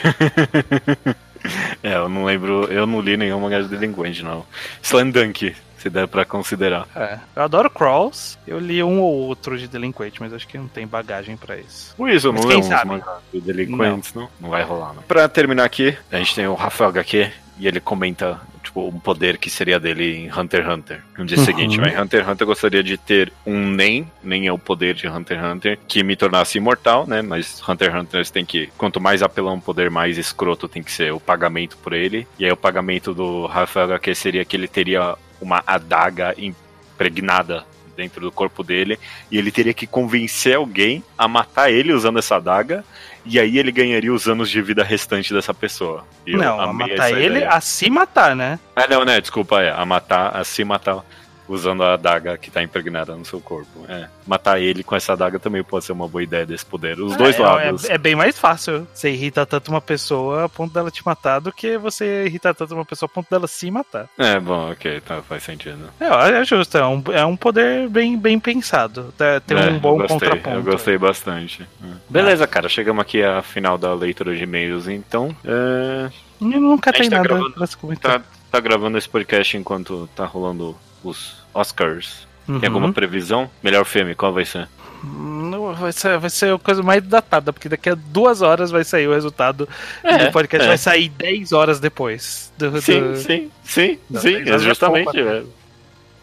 É, eu não lembro, eu não li nenhum mangá de delinquente, não. Slam Dunk, se der pra considerar. É, eu adoro Crawls. Eu li um ou outro de delinquente, mas acho que não tem bagagem pra isso. Por isso, Mas não é uns mangás de delinquentes, não. não? vai rolar, não. Pra terminar aqui, a gente tem o Rafael HQ e ele comenta, tipo, um poder que seria dele em Hunter x Hunter. No dia Uhum. seguinte, vai, em Hunter x Hunter eu gostaria de ter um NEM, nem é o poder de Hunter x Hunter, que me tornasse imortal, né? Mas Hunter x Hunter tem que, quanto mais apelão um poder, mais escroto tem que ser o pagamento por ele. E aí o pagamento do Rafael HQ seria que ele teria uma adaga impregnada dentro do corpo dele e ele teria que convencer alguém a matar ele usando essa adaga e aí ele ganharia os anos de vida restante dessa pessoa. Eu não, a matar ele, ideia. a se matar, né? Ah, não, né? Desculpa, é. A matar, a se matar usando a adaga que tá impregnada no seu corpo. É. Matar ele com essa adaga também pode ser uma boa ideia desse poder. Os dois é, lados. É, é bem mais fácil. Você irrita tanto uma pessoa a ponto dela te matar do que você irritar tanto uma pessoa a ponto dela se matar. É, bom, ok, tá, faz sentido. É, é justo, é um, é um poder bem, bem pensado. Tá- Tem É, um bom gostei, contraponto. Eu gostei bastante. É. Beleza, cara, chegamos aqui à final da leitura de e-mails, então. É, nunca tem tá nada gravando- pra se comentar. tá, tá gravando esse podcast enquanto tá rolando os Oscars. Tem Uhum. alguma previsão? Melhor filme, qual vai ser? Não, vai, ser, vai ser a coisa mais datada, porque daqui a duas horas vai sair o resultado É, do podcast. é. Vai sair 10 horas depois. Do, do- Sim, sim, sim, Não, sim, é é justamente. É,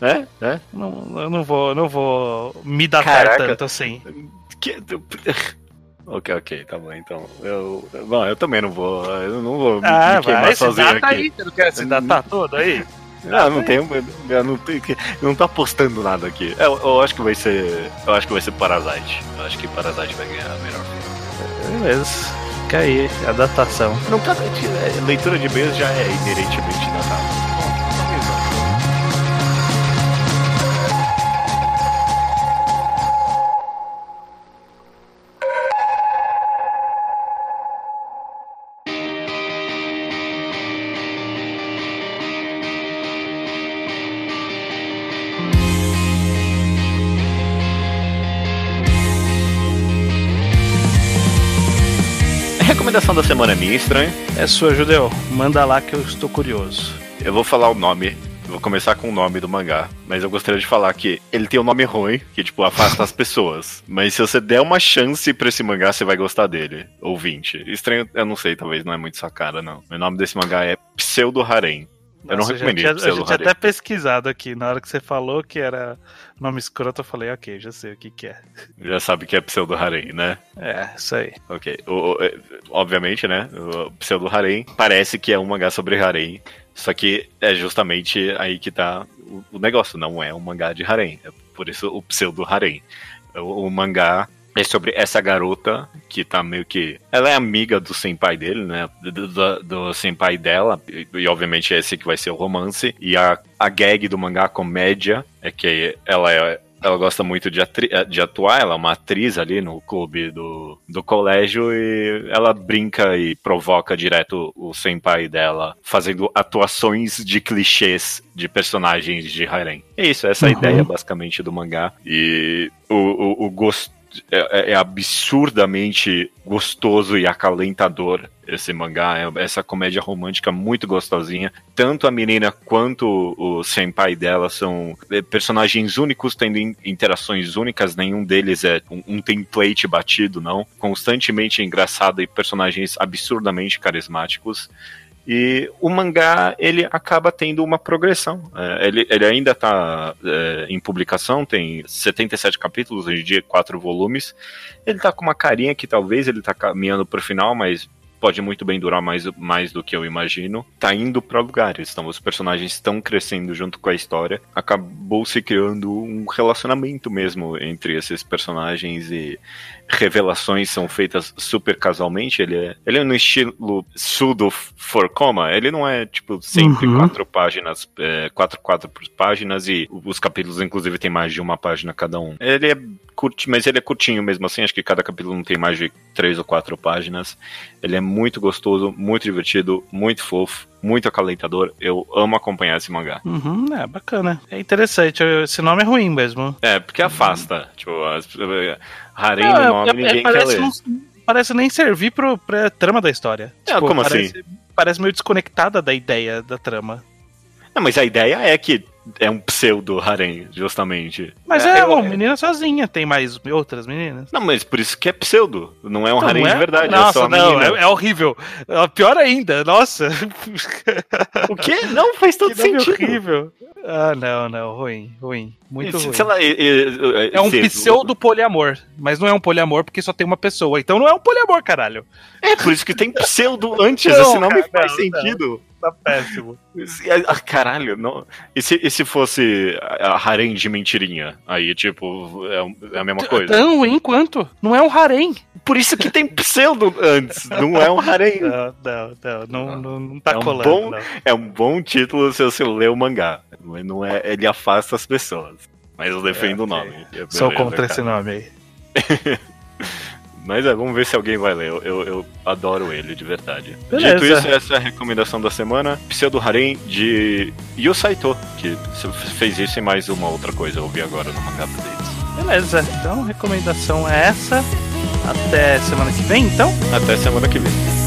é. é. Não, eu não vou, não vou me datar Caraca. tanto assim. Que- (laughs) Ok, ok, tá bom. Então, eu. Bom, eu também não vou. Eu não vou me- Ah, me queimar vai, se sozinho data aqui. aí. Você não quer se datar todo aí? Não, não tenho. Eu não, tenho não tô apostando nada aqui. Eu, eu acho que vai ser. Eu acho que vai ser Parasite. Eu acho que Parasite vai ganhar a melhor filme. Beleza. Fica aí a datação. Não tá. é, Leitura de e-mails já é inerentemente datada. Da semana é minha, estranho. É sua, Judeu. Manda lá que eu estou curioso. Eu vou falar o nome. Vou começar com o nome do mangá. Mas eu gostaria de falar que ele tem um nome ruim, que, tipo, afasta as pessoas. Mas se você der uma chance pra esse mangá, você vai gostar dele. Ouvinte. Estranho, eu não sei, talvez não é muito sua cara, não. O nome desse mangá é Pseudo Harem. Eu não Nossa, recomendaria já tinha, pseudo eu já tinha harém. até pesquisado aqui. Na hora que você falou que era nome escroto, eu falei, ok, já sei o que, que é. Já sabe que é pseudo harém, né? É, isso aí. Ok. O, o- é, obviamente, né? O pseudo harém parece que é um mangá sobre harém. Só que é justamente aí que tá o, o negócio. Não é um mangá de harém. É por isso o pseudo harém. O, o mangá é sobre essa garota que tá meio que. Ela é amiga do senpai dele, né? Do, do, do senpai dela. E, e, obviamente esse que vai ser o romance. E a, a gag do mangá, a comédia, é que ela é. Ela gosta muito de, de atuar, ela é uma atriz ali no clube do, do colégio e ela brinca e provoca direto o senpai dela, fazendo atuações de clichês de personagens de Harem. É isso, essa é a Uhum. ideia basicamente do mangá. E o, o, o gosto é, é absurdamente gostoso e acalentador esse mangá, é essa comédia romântica muito gostosinha. Tanto a menina quanto o senpai dela são é, personagens únicos, tendo in- interações únicas, nenhum deles é um, template batido, não. Constantemente engraçado e personagens absurdamente carismáticos. E o mangá, ele acaba tendo uma progressão. É, ele, ele ainda está em publicação, tem 77 capítulos, hoje em dia 4 volumes. Ele tá com uma carinha que talvez ele tá caminhando pro final, mas pode muito bem durar mais, mais do que eu imagino. Tá indo pra lugares, então os personagens estão crescendo junto com a história. Acabou se criando um relacionamento mesmo entre esses personagens e revelações são feitas super casualmente. Ele é, ele é no estilo Sudo for Coma. Ele não é, tipo, sempre Uhum. quatro páginas, é, quatro, quatro páginas e os capítulos, inclusive, tem mais de uma página cada um. Ele é curti, mas ele é curtinho mesmo assim. Acho que cada capítulo não tem mais de três ou quatro páginas. Ele é muito gostoso, muito divertido, muito fofo, muito acalentador. Eu amo acompanhar esse mangá. Uhum, é bacana. É interessante. Esse nome é ruim mesmo. É, porque afasta. Tipo, as, Harem no é- nome é- ninguém quer parece, ler. não, parece nem servir pro, pra trama da história. É, como assim? parece, Parece meio desconectada da ideia da trama. Não, mas a ideia é que é um pseudo harem, justamente. Mas é, eu- uma menina sozinha, tem mais outras meninas. Não, mas por isso que é pseudo. Não é um Então, harem não de verdade, é Nossa, só a não, é, é horrível. É pior ainda, nossa. O quê? Não faz (laughs) todo que sentido. horrível. Ah, não, não, ruim, ruim. Muito Se- ruim. sei lá, e- e- É um se- pseudo poliamor, mas não é um poliamor porque só tem uma pessoa. Então não é um poliamor, caralho. É, por isso que tem pseudo antes, (laughs) Não, esse nome cara, faz não, sentido. Tá péssimo. Se- ah, Caralho, não. E se, e se fosse a harem de mentirinha? Aí, tipo, é, é a mesma coisa. Tão ruim quanto. Não é um harém. Por isso que tem pseudo antes, não é um harem. (laughs) Não, não, não, não, não, não tá É um colando. bom- não. É um bom título se você ler o mangá. Mas não é, ele afasta as pessoas. Mas eu defendo É, o nome. É Sou contra cara. esse nome aí. (laughs) Mas é, vamos ver se alguém vai ler. Eu, eu, eu adoro ele, de verdade. Beleza. Dito isso, essa é a recomendação da semana. Pseudo Harem de Yu Saito, que fez isso e mais uma outra coisa. Eu vi agora no mangá deles. Beleza, então recomendação é essa. Até semana que vem, então. Até semana que vem.